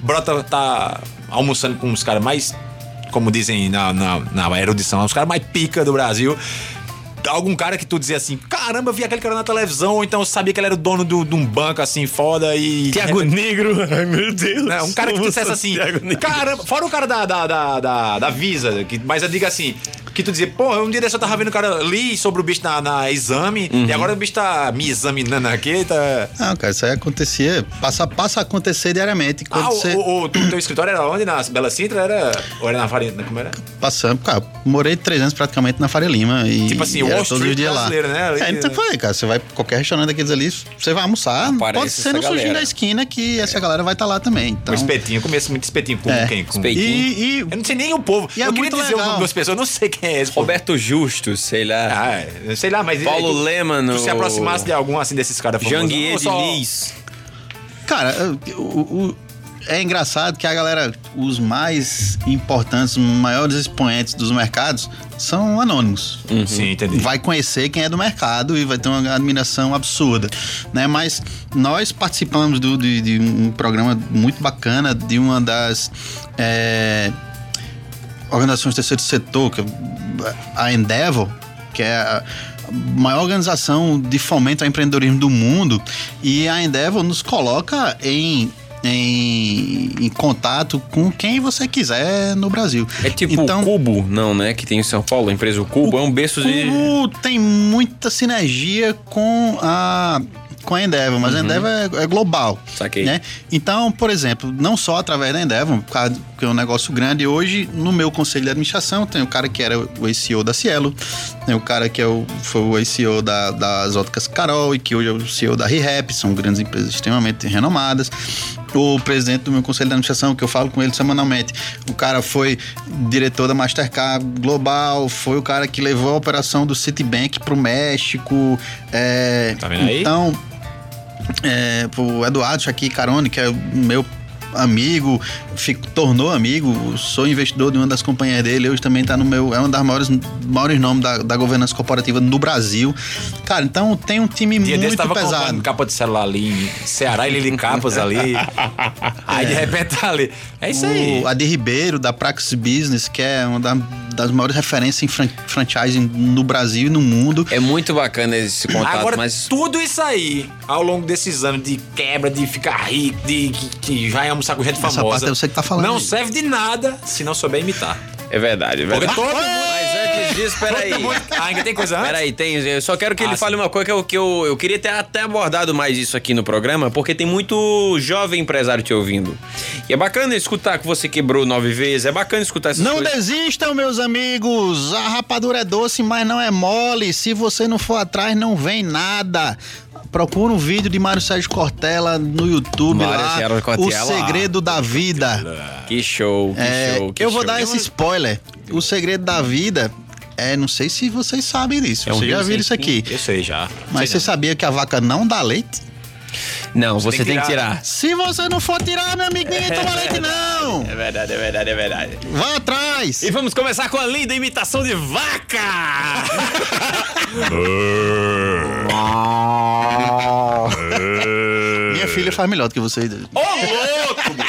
brota tá almoçando com os caras mais, como dizem na, na, na erudição, os caras mais pica do Brasil. Algum cara que tu dizia assim, caramba, eu vi aquele cara na televisão, ou então eu sabia que ele era o dono do- de um banco assim, foda e.
Tiago Negro. Ai, meu Deus.
Não, um cara que tu dissesse assim, caramba, fora o cara da, da, da, da, da Visa, que, mas eu digo assim, que tu dizia, pô, um dia desse eu tava vendo o cara li sobre o bicho na, na exame,
Uhum.
e agora o bicho tá me examinando aqui, tá...
Não, cara, isso aí acontecia, passa, passa a acontecer diariamente. Quando
Ah,
você
o, o, tu- teu escritório era onde? Na Bela Sintra? Era, ou era na Farinha? Como era?
passando, cara, morei três anos praticamente na Faria Lima. E,
Tipo assim, Wall
todos
Street
os dias lá.
né? Ali-
É, então foi, cara, você vai pra qualquer restaurante daqueles ali, você vai almoçar,
Aparece
pode ser no sujinho
galera.
da esquina que essa galera vai estar lá também. Então,
O espetinho, eu conheço muito espetinho com
É.
quem? Com...
Espetinho.
e, e
Eu não sei nem o povo.
E é
eu queria
muito
dizer o
legal.
nome das pessoas, eu não sei quem é esse. povo.
Roberto Justus, sei lá.
Ah, é, sei lá, mas...
Paulo
tu-
Lemano.
Tu se aproximasse de algum assim desses caras famosos.
Janguier de
só-
Lis.
Cara, o, o- é engraçado que a galera, os mais importantes, os maiores expoentes dos mercados são anônimos.
Sim, entendi.
Vai conhecer quem é do mercado e vai ter uma admiração absurda, né? Mas nós participamos do- de, de um programa muito bacana de uma das é, organizações do terceiro setor, que é a Endeavor, que é a maior organização de fomento ao empreendedorismo do mundo, e a Endeavor nos coloca em, em, em contato com quem você quiser no Brasil.
É tipo
então,
o Cubo, não, né? Que tem em São Paulo, a empresa o Cubo. é um berço de.
Cubo tem muita sinergia com a com a Endeavor, mas a Endeavor é, é global.
Uhum. Saquei.
Né? Então, por exemplo, não só através da Endeavor, que é um negócio grande, hoje no meu conselho de administração tem o cara que era o CEO da Cielo, tem o cara que é o, foi o CEO da, das óticas Carol e que hoje é o CEO da ReHap, são grandes empresas extremamente renomadas. O presidente do meu conselho de administração, que eu falo com ele semanalmente, o cara foi diretor da Mastercard Global, foi o cara que levou a operação do Citibank pro México. É,
Tá vendo aí?
Então, é, o Eduardo Chaqui Carone, que é o meu amigo, fico, tornou amigo, sou investidor de uma das companhias dele, hoje também está no meu, é um das maiores, maiores nomes da, da governança corporativa no Brasil. Cara, então tem um time
Dia
muito
tava
pesado.
capa de celular ali em Ceará, ele de capas ali. Aí de repente tá ali. É isso aí.
O Adi Ribeiro, da Praxis Business, que é uma da- das maiores referências em fran franchising no Brasil e no mundo.
É muito bacana esse contato,
Agora,
mas.
tudo isso aí, ao longo desses anos de quebra, de ficar rico, de que, que vai almoçar com gente
Essa
famosa.
parte é você que tá falando
Não
aí.
serve de nada se não souber imitar.
É verdade, é verdade.
Porque todo mundo-
antes disso, peraí.
Ah, ainda tem coisa antes?
Peraí, tem. Eu só quero que ele
Ah,
fale
sim.
uma coisa que eu, que eu, eu queria ter até abordado mais isso aqui no programa, porque tem muito jovem empresário te ouvindo. E é bacana escutar que você quebrou nove vezes, é bacana escutar essas
Não
coisas.
desistam, meus amigos. A rapadura é doce, mas não é mole. Se você não for atrás, não vem nada. procura um vídeo de Mário Sérgio Cortella no YouTube
Mário
lá.
Sérgio
O
Cortella.
Segredo da Vida.
Que show, que
É,
show. que
eu vou
show.
dar esse spoiler. O Segredo da Vida, é, não sei se vocês sabem disso.
É um
vocês já viram isso aqui.
Eu sei já.
Mas você sabia que a vaca não dá leite?
Não, você,
tem que
tem que
tirar.
Se você não for tirar, meu amigo, ninguém toma leite, não!
É verdade, é verdade, é verdade.
Vai atrás!
E vamos começar com a linda imitação de vaca!
Minha filha faz melhor do que vocês.
Ô, louco!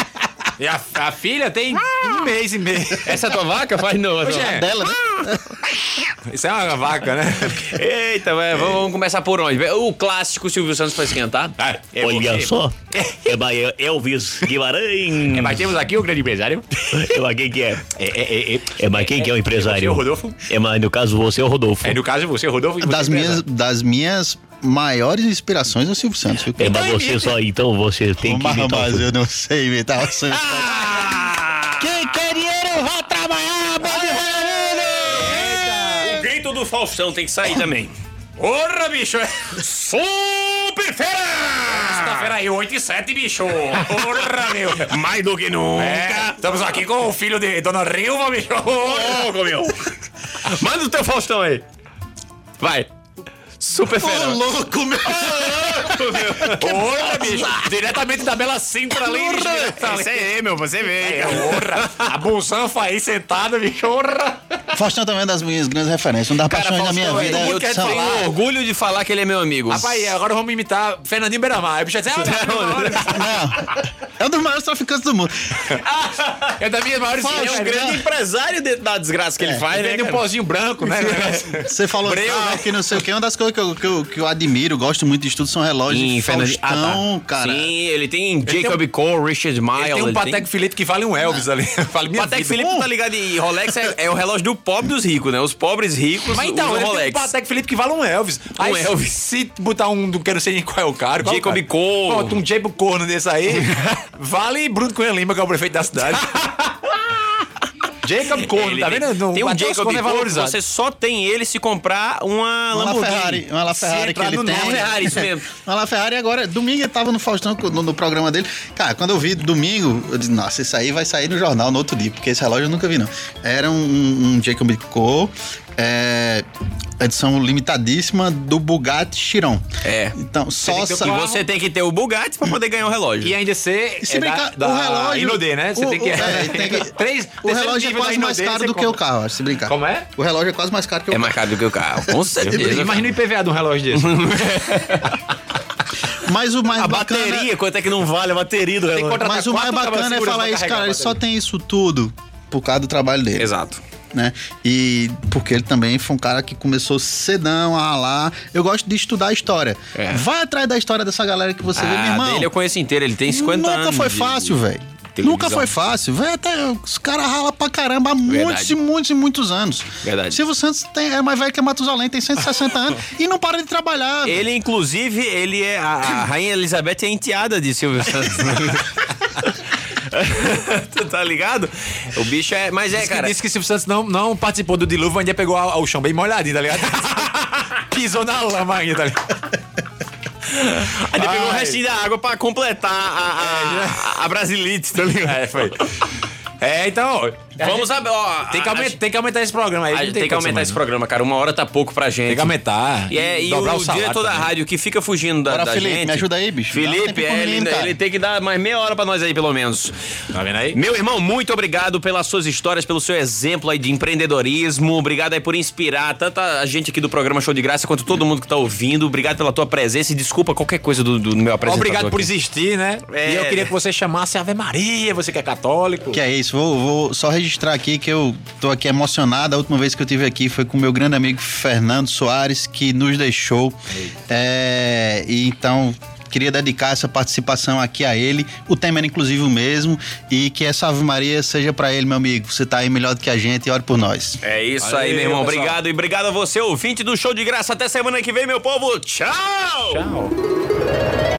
E a, a filha tem um mês e meio.
Essa é a tua vaca? Faz não.
Hoje é.
Dela, né?
Isso é uma vaca, né?
Eita, vamos, vamos começar por onde? O clássico Silvio Santos pra esquentar.
É
Olha
você.
só, é Elvis Guimarães.
É, mas temos aqui o grande empresário.
É mas quem que é?
É, é, é, é,
É mas quem que é o empresário?
Você é o Rodolfo?
É mas no caso você é o Rodolfo.
é no caso você, Rodolfo. você
Das
é
minhas,
empresário.
das minhas maiores inspirações é o Silvio Santos. viu?
É mas você só então você tem que
Mas,
imitar.
mas
o-
eu não sei imitar o Silvio Santos.
Ah!
Quem quer dinheiro, vai trabalhar, pode
O grito do Faustão tem que sair também.
Porra, bicho! é-
Super fera!
Sexta-feira aí, 8 e 7, bicho! Porra, meu!
Mais do que nunca.
É, estamos aqui com o filho de Dona Rilva, bicho!
Louco, meu. Manda o teu Faustão aí. Vai. Super fera.
Ô, louco, meu!
Porra, bicho! Diretamente da Bela Cintra ali, bicho! diretamente.
Esse aí, meu, você vê.
É, porra! A Bolsanfa aí sentada, bicho! Porra!
Faustão também é das minhas grandes referências. Uma das
Cara,
paixões da minha vida
é,
é
eu
o
falar.
tenho orgulho de falar que ele é meu amigo.
Rapaz, agora vamos imitar Fernandinho Beiramar. Aí, bicho, assim,
Não, é um dos maiores traficantes do mundo.
é das minhas maiores
Ele é um grande empresário de- da desgraça que ele faz, né?
Vende um pozinho branco, né?
Você falou
Breu,
ah,
né?
que não sei o que. Uma das coisas que eu, que eu, que eu admiro, gosto muito de estudo, são relógios de
Fernandinho-
Faustão,
Ah, tá.
cara.
Sim, ele tem
tem
Jacob Cole, Richard Mille.
Ele tem um Patek Felipe que vale um Elvis ali. Vale minha
Patek
vida.
Felipe, tá ligado? E Rolex é, é o relógio do pobre dos ricos, né? Os pobres ricos
Mas então,
usam
ele tem um
Rolex.
Patek Felipe que vale um Elvis.
Um Elvis.
Se botar um, do que eu não sei nem qual é o caro. qual
Jacob
caro?
Cole.
Bota um Jacob Corno desse aí. vale Bruno Cunha Lima, que é o prefeito da cidade. Jacob Corno,
Ele
tá
tem-
vendo? Não,
Tem um
os
Jacob
corno é
Cole,
valorizado.
você só tem ele se comprar uma
Uma
Lamborghini.
Ferrari, uma La Ferrari que ele
no
tem.
nome,
Ferrari, isso mesmo.
Uma La Ferrari agora, domingo ele tava no Faustão, no, no programa dele. Cara, quando eu vi domingo, eu disse, nossa, isso aí vai sair no jornal no outro dia, porque esse relógio eu nunca vi, não. Era um, um Jacob Cole, é, edição limitadíssima do Bugatti Chiron.
É.
Então, só
tem que
sa-
E você tem que ter o Bugatti pra poder ganhar o relógio.
E ainda ser
E se
é
brincar,
da,
o relógio.
Inodê, né? Você
o-
tem que...
o- é, tem que-
Três,
o relógio é quase mais caro
você
do que o carro, acho, se brincar.
Como é?
O relógio é quase mais caro que o
É
carro.
mais caro do que o carro, com certeza.
Imagina o IPVA de um relógio desse.
Mas o mais
A
bacana.
bateria, quanto é que não vale a bateria do relógio?
Mas o mais bacana é falar isso, cara.
a
Ele só tem isso tudo por causa do trabalho dele.
Exato.
Né? E porque ele também foi um cara que começou cedão a lá. Eu gosto de estudar a história.
É.
Vai atrás da história dessa galera que você vê, meu
Ah,
irmão.
dele eu conheço inteiro, ele tem 50
Nunca
anos.
foi
de-
fácil, velho. Nunca foi fácil. Vai até. Os caras ralam pra caramba há muitos e muitos e muitos anos.
Verdade.
Silvio Santos tem, é mais velho que Matusalém, tem 160 anos e não para de trabalhar.
Ele, inclusive, ele é. A, a Rainha Elizabeth é enteada de Silvio Santos. tu tá ligado? O bicho é. Mas é,
Diz que,
cara.
disse que Silvio Santos não, não participou do dilúvio, ainda pegou a- o chão bem molhadinho, tá ligado? Pisou na lama ainda, tá ligado?
Ainda pegou o restinho da água pra completar a, a, a Brasilite, tá ligado?
É, foi. É, então.
Vamos a, ó,
Tem que, aumentar, tem que aumentar esse programa aí.
a-
não
tem, que aumentar esse programa, cara. Uma hora tá pouco pra gente.
Tem que aumentar.
E, é, e
dobrar
o,
salário
diretor da rádio que fica fugindo da,
Bora,
da
Felipe,
gente.
me ajuda aí, bicho.
Felipe, é, ele, ele tem que dar mais meia hora pra nós aí, pelo menos.
Tá vendo aí?
Meu irmão, muito obrigado pelas suas histórias, pelo seu exemplo aí de empreendedorismo. Obrigado aí por inspirar tanta gente aqui do programa Show de Graça quanto todo mundo que tá ouvindo. Obrigado pela tua presença e desculpa qualquer coisa do, do meu apresentador.
Obrigado por
aqui.
existir, né?
É.
E eu queria que você chamasse Ave Maria, você que é católico.
Que é isso, vou, vou só registrar aqui que eu tô aqui emocionado. A última vez que eu tive aqui foi com o meu grande amigo Fernando Soares, que nos deixou. É, e então queria dedicar essa participação aqui a ele. O tema era inclusive o mesmo. E que essa Ave Maria seja pra ele, meu amigo. Você tá aí melhor do que a gente e ore por nós.
É isso
Valeu,
aí, meu irmão.
pessoal.
Obrigado e obrigado a você, ouvinte do Show de Graça. Até semana que vem, meu povo. Tchau!
Tchau.